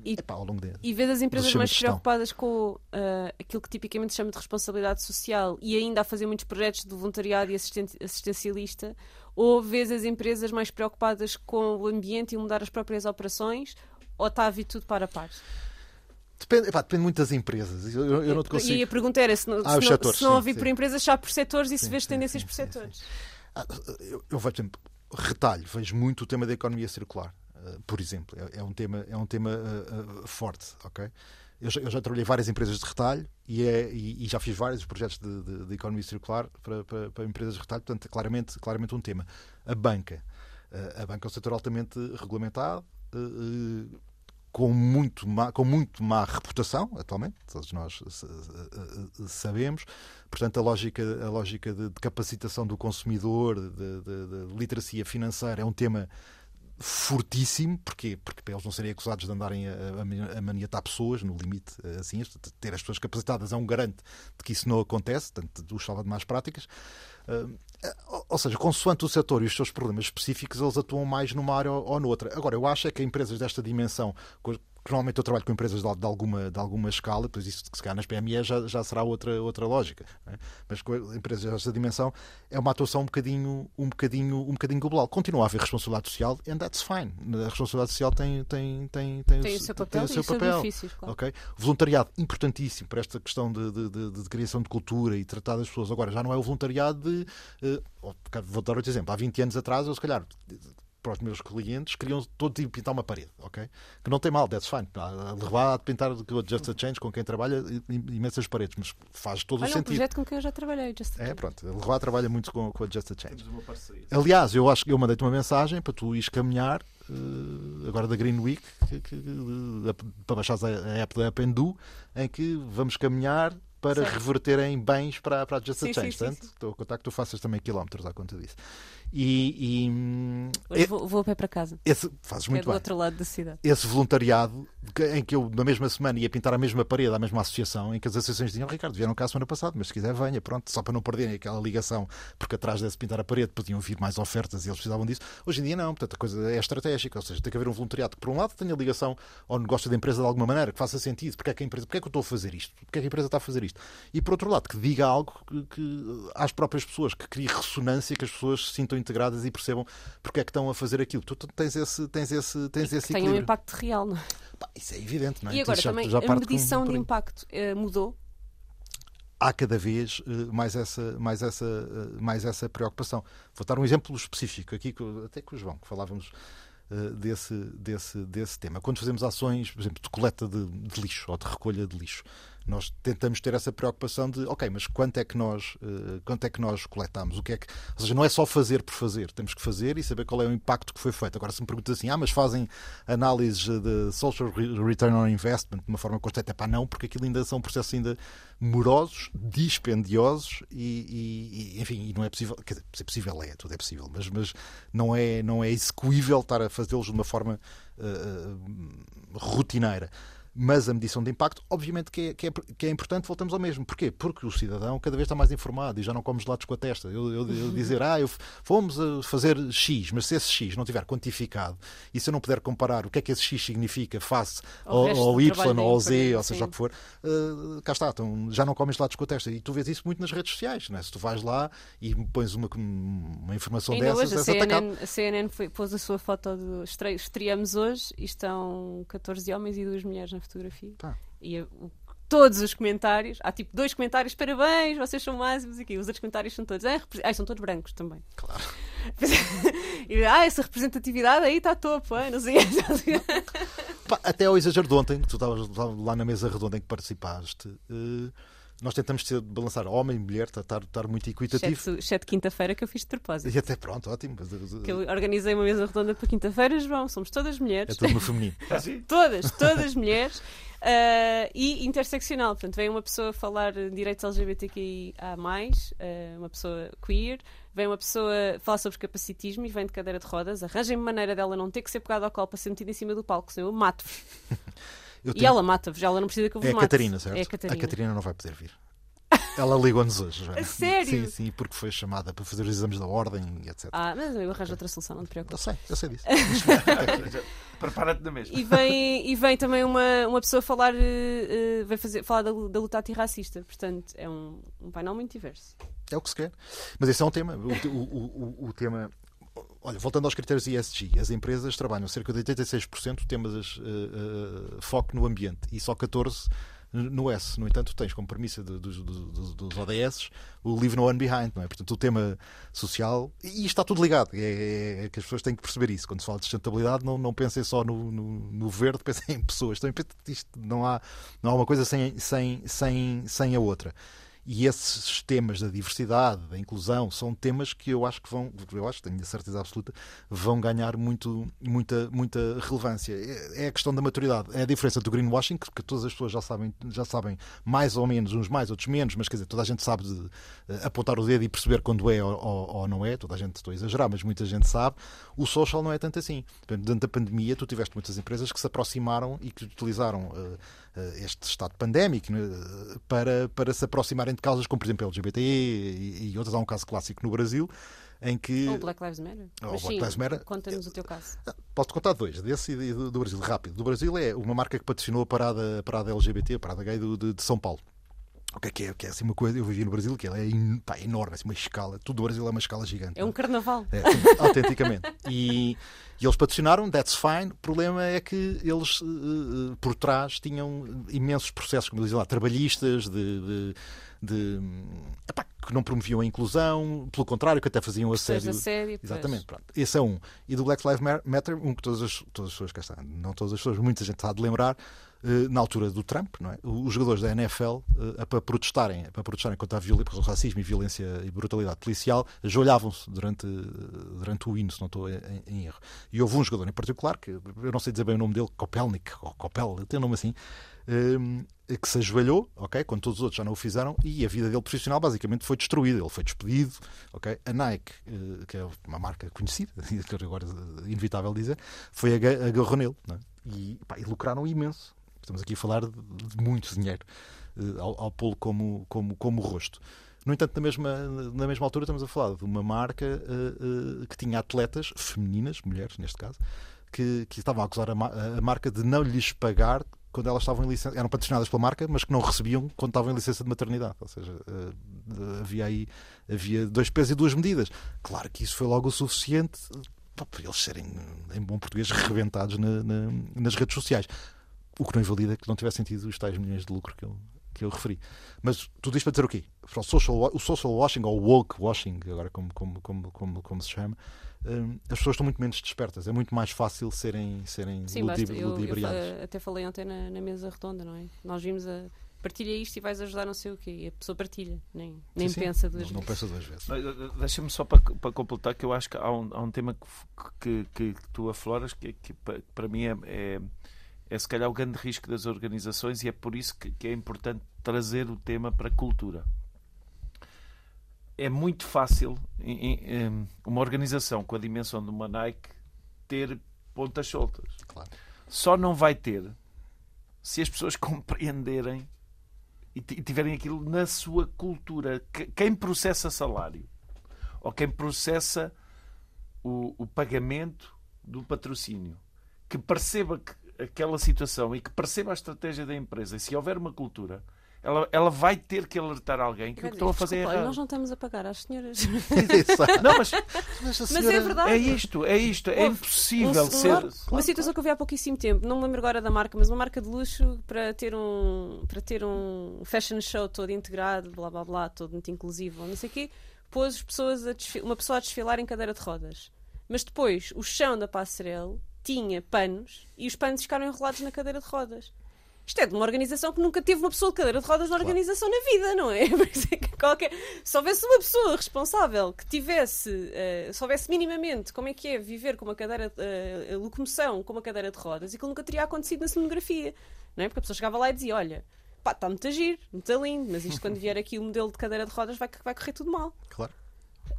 e, epá, ao longo de, E vês as empresas mais preocupadas com uh, aquilo que tipicamente se chama de responsabilidade social e ainda a fazer muitos projetos de voluntariado e assistencialista, ou vês as empresas mais preocupadas com o ambiente e mudar as próprias operações, ou está a vir tudo para a par? Depende, epá, depende muito das empresas. Eu, eu não te consigo... E a pergunta era se não, ah, se, não, setores, se não ouvir por empresas, já por setores e sim, se vês tendências sim, por setores. Ah, eu, eu vejo, retalho, vejo muito o tema da economia circular, por exemplo. É, é, um tema, é um tema uh, uh, forte, ok? Eu já, eu já, trabalhei em várias empresas de retalho e, é, e, e já fiz vários projetos de, de, de economia circular para, para, para, empresas de retalho, portanto, claramente, claramente um tema. A banca. A banca é um setor altamente regulamentado, com muito má, com muito má reputação atualmente, todos nós sabemos. Portanto, a lógica, a lógica de, de capacitação do consumidor, de, de, de, literacia financeira, é um tema fortíssimo. Porquê? Porque para eles não serem acusados de andarem a, a, maniatar pessoas, no limite, assim, ter as pessoas capacitadas é um garante de que isso não acontece, portanto, os salva de más práticas. Uh, ou seja, consoante o setor e os seus problemas específicos, eles atuam mais numa área ou, ou noutra. Agora, eu acho é que empresas desta dimensão, normalmente eu trabalho com empresas de, de, alguma, de alguma escala, pois isso que se calhar nas PME já, já será outra, outra lógica. É? Mas com empresas desta dimensão é uma atuação um bocadinho, um bocadinho, um bocadinho global. Continua a haver responsabilidade social and that's fine. A responsabilidade social tem, tem, tem, tem, tem o, seu papel. Tem o seu papel. Claro. Okay? Voluntariado, importantíssimo para esta questão de, de, de, de, criação de cultura e tratar das pessoas. Agora, já não é o voluntariado de. Uh, vou dar outro exemplo. Há 20 anos atrás, eu se calhar para os meus clientes, queriam todos ir pintar uma parede, ok? Que não tem mal, that's fine. Levar a pintar Just a Change, com quem trabalha, imensas paredes, mas faz todo Olha, o um sentido. projeto com quem eu já trabalhei, Just a É, Change. pronto. A Leroy trabalha muito com, com a Just a Change. Temos uma parceria. Aliás, eu acho que eu mandei-te uma mensagem para tu ires caminhar eh, agora da Green Week que- que- eh, para baixares a, a app da Do, em que vamos caminhar para Certo. reverter em bens para, para a Just Sim, a sim, Change. sim, Portanto, sim. estou a contar que tu faças também quilómetros à conta disso. E, e, hum, e- vou, vou a pé para casa. esse, fazes é muito do bem. outro lado da cidade. Esse voluntariado em que eu, na mesma semana, ia pintar a mesma parede, a mesma associação, em que as associações diziam: Ricardo, vieram cá a semana passada, mas se quiser, venha, pronto, só para não perderem aquela ligação, porque atrás desse pintar a parede podiam vir mais ofertas e eles precisavam disso. Hoje em dia, não, portanto, a coisa é estratégica, ou seja, tem que haver um voluntariado que, por um lado, tenha ligação ao negócio da empresa de alguma maneira, que faça sentido, porque é que a empresa, porque é que eu estou a fazer isto, porque é que a empresa está a fazer isto, e por outro lado, que diga algo que, que às próprias pessoas, que crie ressonância, que as pessoas se sintam integradas e percebam porque é que estão a fazer aquilo. Tu, tu tens esse, tens esse, tens esse Que tem um equilíbrio. impacto real, não é? Pá, isso é evidente, não é? E agora Isso já- também já a com- medição por de impacto eh, mudou. Há cada vez eh, mais essa, mais, essa, eh, mais essa preocupação. Vou dar um exemplo específico aqui, com- até com o João, que falávamos desse, desse, desse tema. Quando fazemos ações, por exemplo, de coleta de, de lixo ou de recolha de lixo, nós tentamos ter essa preocupação de, ok, mas quanto é que nós, eh, quanto é que nós coletamos? O que é que, ou seja, não é só fazer por fazer, temos que fazer e saber qual é o impacto que foi feito. Agora, se me perguntas assim, ah, mas fazem análises de social re- return on investment de uma forma constante, é pá, não, porque aquilo ainda são processos ainda morosos, dispendiosos e, e- e, enfim, e não é possível, quer dizer, é possível é, tudo é possível, mas, mas não, é, não é execuível estar a fazê-los de uma forma eh, eh, rotineira. Mas a medição de impacto, obviamente que é, que, é, que é importante, voltamos ao mesmo. Porquê? Porque o cidadão cada vez está mais informado e já não come gelados com a testa. Eu, eu- eu dizer, ah, eu fomos a fazer X, mas se esse X não tiver quantificado e se eu não puder comparar o que é que esse X significa face Ao ao, ao Y ou ao Z, ou seja sim. o que for, eh, cá está, então, já não comes gelados com a testa. E tu vês isso muito nas redes sociais. Não é? Se tu vais lá e pões uma, uma informação Ainda dessas, hoje a atacado. CNN, a CNN foi- pôs a sua foto de estre- estreamos hoje e estão 14 homens e duas mulheres na fotografia. Tá. E a- o- todos os comentários, há tipo dois comentários, parabéns, vocês são máximos aqui. Os outros comentários são todos, ah, são todos brancos também. Claro. e, ah, essa representatividade aí está topo, ah, não sei. Pá, até ao exagero de ontem, que tu estavas lá na mesa redonda em que participaste, eh, nós tentamos ser, balançar homem e mulher, estar, estar, muito equitativo. Exceto, exceto quinta-feira que eu fiz de propósito. E até pronto, ótimo. Que eu organizei uma mesa redonda para quinta-feira, João, somos todas É mulheres. tudo no feminino. Todas, todas mulheres. ah, e interseccional, portanto, vem uma pessoa falar de direitos LGBTQIA, ah, uma pessoa queer, vem uma pessoa falar sobre capacitismo e vem de cadeira de rodas. Arranjem-me maneira dela não ter que ser pegada ao colo para ser metida em cima do palco, senão eu mato-vos. Eu E tenho- ela mata-vos, ela não precisa que eu vos É a mate. Catarina, certo? É a Catarina. não vai poder vir. Ela ligou-nos hoje. A sério? Sim, sim, porque foi chamada para fazer os exames da ordem e etc. Ah, mas eu arranjo outra solução, não te Eu preocupes. sei, eu sei disso. Prepara-te na mesma. E vem, e vem também uma, uma pessoa falar, eh, eh, vem fazer, falar da, da luta antirracista. Portanto, é um, um painel muito diverso. É o que se quer. Mas esse é um tema. O, o, o, o tema. Olha, voltando aos critérios ESG, as empresas trabalham cerca de 86% temas uh, uh, foco no ambiente e só 14% no S. No entanto, tens como premissa dos, dos, dos ODS o Leave No One Behind, não é? Portanto, o tema social. E está tudo ligado. É, é, é, que as pessoas têm que perceber isso. Quando se fala de sustentabilidade, não, não pensem só no, no, no verde, pensem em pessoas. Então, isto não, há, não há uma coisa sem, sem, sem, sem a outra. E esses temas da diversidade, da inclusão, são temas que eu acho que vão, eu acho, tenho a certeza absoluta, vão ganhar muito, muita, muita relevância. É a questão da maturidade. É a diferença do greenwashing, que, todas as pessoas já sabem, já sabem mais ou menos, uns mais, outros menos, mas quer dizer, toda a gente sabe de, uh, apontar o dedo e perceber quando é ou, ou, ou, não é. Toda a gente, estou a exagerar, mas muita gente sabe. O social não é tanto assim. Durante a pandemia, tu tiveste muitas empresas que se aproximaram e que utilizaram. Uh, este estado pandémico né, para, para se aproximarem de causas como, por exemplo, LGBT e, e, outras. Há um caso clássico no Brasil em que. Ou Black Lives Matter. Ou Black sim, Lives Matter. Conta-nos o teu caso. Posso contar dois, desse e do, do Brasil, rápido. Do Brasil é uma marca que patrocinou a parada, a parada LGBT, a parada gay do, de, de São Paulo. O que é que é? Que é assim uma coisa, eu vivi no Brasil, que ela é pá, enorme, assim, uma escala. Tudo o Brasil é uma escala gigante. É um carnaval. É, autenticamente. E, e, eles patrocinaram, that's fine. O problema é que eles, uh, por trás, tinham imensos processos, como dizem lá, trabalhistas, de. de, de epá, que não promoviam a inclusão, pelo contrário, que até faziam assédio. assédio Exatamente, pronto. Esse é um. E do Black Lives Matter, um que todas as, todas as pessoas, cá está, não todas as pessoas, muita gente está de lembrar, na altura do Trump, não é? os jogadores da NFL, eh, para protestarem, para protestarem contra o racismo e violência e brutalidade policial, ajoelhavam-se durante, durante o hino, se não estou em, em, erro. E houve um jogador em particular, que eu não sei dizer bem o nome dele, Kopelnik, ou Kopel, tem um nome assim, eh, que se ajoelhou, ok, quando todos os outros já não o fizeram, e a vida dele profissional basicamente foi destruída. Ele foi despedido, ok. A Nike, que é uma marca conhecida, agora é inevitável dizer, foi agarrou nele, é? e, pá, e lucraram imenso Estamos aqui a falar de, muito dinheiro uh, ao, ao pô-lo como, como, como rosto. No entanto, na mesma, na mesma altura, estamos a falar de uma marca uh, uh, que tinha atletas femininas, mulheres neste caso, que, que estavam a acusar a, a, marca de não lhes pagar quando elas estavam em licença, eram patrocinadas pela marca, mas que não recebiam quando estavam em licença de maternidade. Ou seja, uh, havia aí havia dois pesos e duas medidas. Claro que isso foi logo o suficiente para eles serem, em bom português, rebentados na, na, nas redes sociais. O que não invalida que não tivesse sentido os tais milhões de lucro que eu, que eu referi. Mas tudo isto para dizer o quê? O social, o social washing, ou woke washing, agora como, como, como, como, como se chama, hum, as pessoas estão muito menos despertas. É muito mais fácil serem, serem Sim, ludib eu, eu, até falei ontem na, na, mesa redonda, não é? Nós vimos a. Partilha isto e vais ajudar não sei o quê. E a pessoa partilha, nem, nem sim, pensa duas não, vezes. Não pensa duas vezes. Eh, deixa-me só para, para completar que eu acho que há um, há um tema que, que, que tu afloras que, que para mim é, é é se calhar o grande risco das organizações e é por isso que, que é importante trazer o tema para a cultura. É muito fácil em, em, uma organização com a dimensão de uma Nike ter pontas soltas. Claro. Só não vai ter se as pessoas compreenderem e tiverem aquilo na sua cultura. Quem processa salário ou quem processa o, o pagamento do patrocínio, que perceba que aquela situação e que perceba a estratégia da empresa, e se houver uma cultura, ela, ela vai ter que alertar alguém que o que estão a fazer desculpa, é errado. Nós não estamos a pagar às senhoras. não, mas, mas, senhora, mas, é verdade. É isto, é isto. É impossível um, ser. Uma, claro, uma situação claro. que eu vi há pouquíssimo tempo, não me lembro agora da marca, mas uma marca de luxo para ter um, para ter um fashion show todo integrado, blá blá blá, todo muito inclusivo, não sei o quê, pôs pessoas a uma pessoa a desfilar em cadeira de rodas. Mas depois, o chão da passarela tinha panos e os panos ficaram enrolados na cadeira de rodas. Isto é de uma organização que nunca teve uma pessoa de cadeira de rodas na organização claro. na vida, não é? Qualquer... Se houvesse uma pessoa responsável que tivesse, uh, se houvesse minimamente como é que é viver com uma cadeira, uh, locomoção com uma cadeira de rodas, aquilo nunca teria acontecido na cenografia, não é? Porque a pessoa chegava lá e dizia: Olha, pá, está muito a giro, muito lindo, mas isto quando vier aqui o modelo de cadeira de rodas vai, vai correr tudo mal. Claro.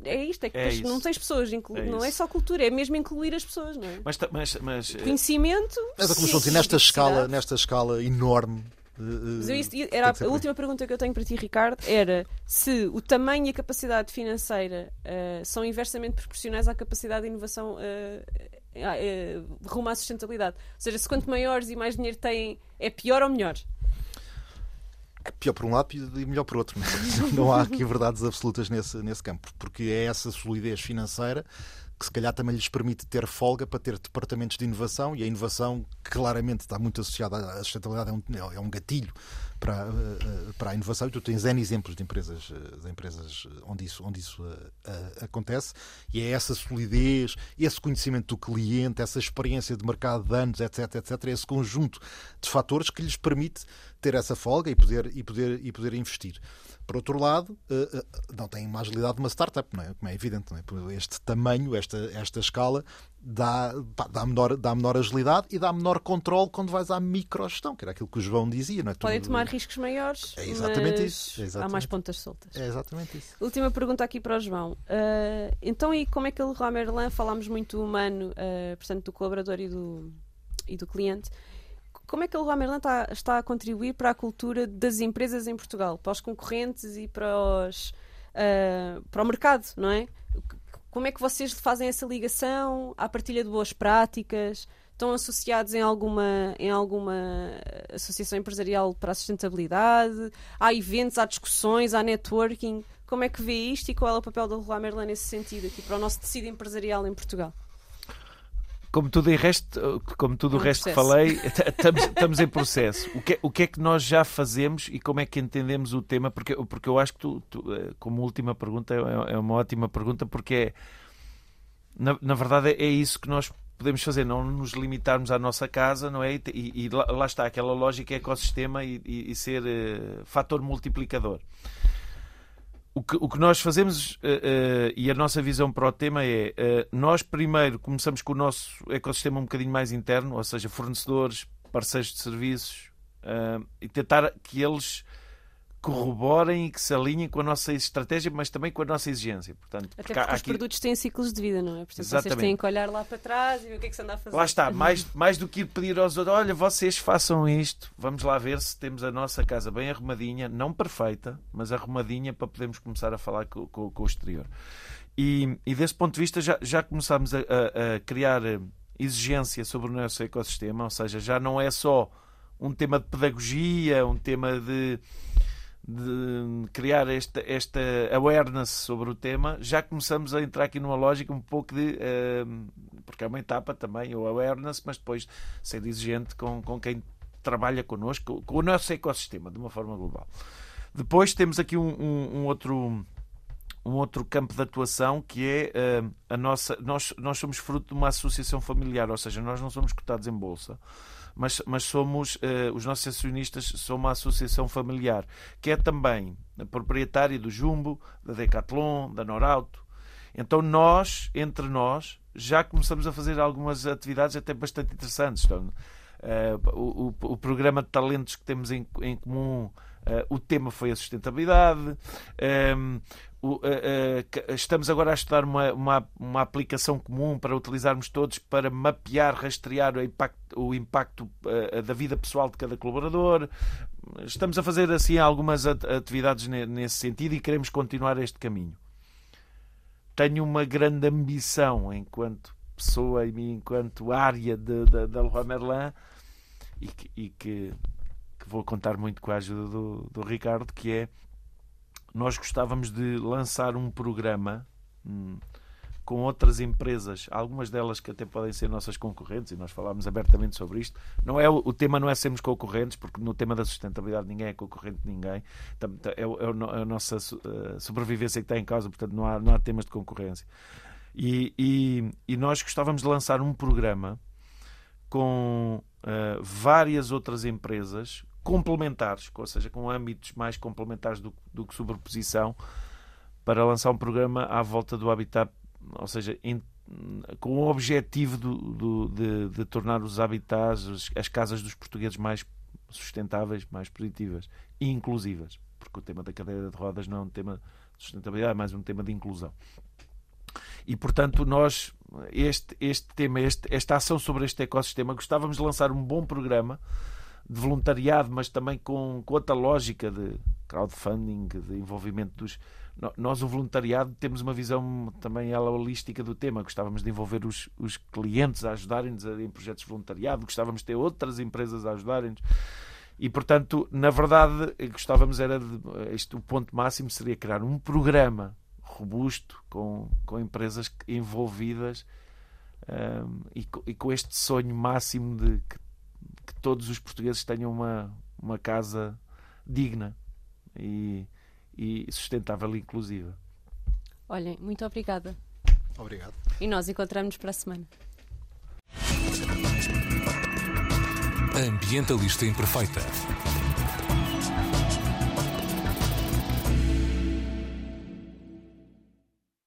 É isto, é que é não tens pessoas, inclu... é não é só cultura, é mesmo incluir as pessoas, não é? Mas, mas, mas eh, Conhecimento. Mas é como sim, nesta escala, nesta escala enorme. Mas eu, era a, a última pergunta que eu tenho para ti, Ricardo, era se o tamanho e a capacidade financeira uh, são inversamente proporcionais à capacidade de inovação uh, uh, rumo à sustentabilidade. Ou seja, se quanto maiores e mais dinheiro têm, é pior ou melhor? Pior por um lado e melhor por outro. Não, não há aqui verdades absolutas nesse, nesse campo, porque é essa solidez financeira que se calhar também lhes permite ter folga para ter departamentos de inovação e a inovação claramente está muito associada à sustentabilidade, é um, é um gatilho para, eh, para a inovação e tu tens N exemplos de empresas, eh, de empresas onde isso, onde isso acontece e é essa solidez, esse conhecimento do cliente, essa experiência de mercado de anos, etc, etc, esse conjunto de fatores que lhes permite ter essa folga e poder, e poder, e poder investir. Por outro lado, eh, eh, não tem uma agilidade de uma startup, não é? como é evidente. É? Este tamanho, esta, esta escala, dá, dá, menor, dá menor agilidade e dá menor controle quando vais à microgestão, que era aquilo que o João dizia. Não é? Podem tomar riscos maiores, é exatamente isso. É exatamente. há mais pontas soltas. É exatamente isso. Última pergunta aqui para o João. Uh, então, e como é que ele, Merlin, falámos muito humano, uh, portanto, do colaborador e do, e do cliente, como é que o Leroy Merlin está, está, a contribuir para a cultura das empresas em Portugal, para os concorrentes e para, os, uh, para o mercado, não é? Como é que vocês fazem essa ligação à partilha de boas práticas? Estão associados em alguma, em alguma associação empresarial para a sustentabilidade? Há eventos, há discussões, há networking? Como é que vê isto e qual é o papel do Leroy Merlin nesse sentido aqui para o nosso tecido empresarial em Portugal? Como tudo, em resto, como tudo É o um resto que falei, estamos, estamos em processo. O que, é, o que é que nós já fazemos e como é que entendemos o tema? Porque, porque eu acho que tu, tu, eh, como última pergunta, é, é uma ótima pergunta, porque é, na, na verdade é isso que nós podemos fazer, não nos limitarmos à nossa casa, não é? E, e lá, lá está aquela lógica ecossistema e, e, e ser eh, fator multiplicador. O que, o que nós fazemos eh, eh, e a nossa visão para o tema é eh, nós primeiro começamos com o nosso ecossistema um bocadinho mais interno, ou seja, fornecedores, parceiros de serviços, e tentar que eles corroborem e que se alinhem com a nossa estratégia, mas também com a nossa exigência. Portanto, Até porque os aqui- produtos têm ciclos de vida, não é? Portanto, vocês Exatamente. têm que olhar lá para trás e ver o que é que se anda a fazer. Lá está, mais, mais do que ir pedir aos outros, olha, vocês façam isto, vamos lá ver se temos a nossa casa bem arrumadinha, não perfeita, mas arrumadinha para podermos começar a falar com, com- com o exterior. E, e desse ponto de vista já, já começámos a, a- a criar eh, exigência sobre o nosso ecossistema, ou seja, já não é só um tema de pedagogia, um tema de, de criar esta, esta awareness sobre o tema, já começamos a entrar aqui numa lógica um pouco de. eh, porque é uma etapa também, o awareness, mas depois ser exigente com, com quem trabalha connosco, com o nosso ecossistema, de uma forma global. Depois temos aqui um, um- um outro um outro campo de atuação que é eh, a nossa nós nós somos fruto de uma associação familiar ou seja nós não somos cotados em bolsa mas mas somos eh, os nossos acionistas são uma associação familiar que é também proprietária do Jumbo da Decathlon da Norauto então nós entre nós já começamos a fazer algumas atividades até bastante interessantes então, o, o- o programa de talentos que temos em, em comum eh, o tema foi a sustentabilidade. Que- estamos agora a estudar uma, uma, uma aplicação comum para utilizarmos todos para mapear, rastrear o impacto, o impacto eh, da vida pessoal de cada colaborador. Estamos a fazer assim algumas at- atividades ne- nesse sentido e queremos continuar este caminho. Tenho uma grande ambição enquanto pessoa e enquanto área da Leroy Merlin e que, e que que vou contar muito com a ajuda do, do Ricardo, que é nós gostávamos de lançar um programa hum, com outras empresas, algumas delas que até podem ser nossas concorrentes, e nós falámos abertamente sobre isto. Não é, o tema não é sermos concorrentes, porque no tema da sustentabilidade ninguém é concorrente de ninguém. É, é a nossa eh, sobrevivência que está em causa, portanto não há, não há temas de concorrência. E, e- e nós gostávamos de lançar um programa com eh, várias outras empresas complementares, ou seja, com âmbitos mais complementares do, do que sobreposição, para lançar um programa à volta do habitat, ou seja, em- com o objetivo do- do- de, de tornar os habitats, as, as casas dos portugueses mais sustentáveis, mais positivas e inclusivas, porque o tema da cadeira de rodas não é um tema de sustentabilidade, é mais um tema de inclusão. E, portanto, nós, este, este tema, este, esta ação sobre este ecossistema, gostávamos de lançar um bom programa de voluntariado, mas também com, com outra lógica de crowdfunding, de envolvimento dos. Nós, o voluntariado, temos uma visão também ela holística do tema. Gostávamos de envolver os, os clientes a ajudarem-nos em projetos de voluntariado, gostávamos de ter outras empresas a ajudarem-nos. E, portanto, na verdade, gostávamos era de. Este, o ponto máximo seria criar um programa robusto com, com empresas envolvidas hum, e, e com este sonho máximo de que, que todos os portugueses tenham uma, uma casa digna e, e sustentável e inclusiva. Olhem, muito obrigada. Obrigado. E nós encontramos-nos para a semana. Ambientalista Imperfeita.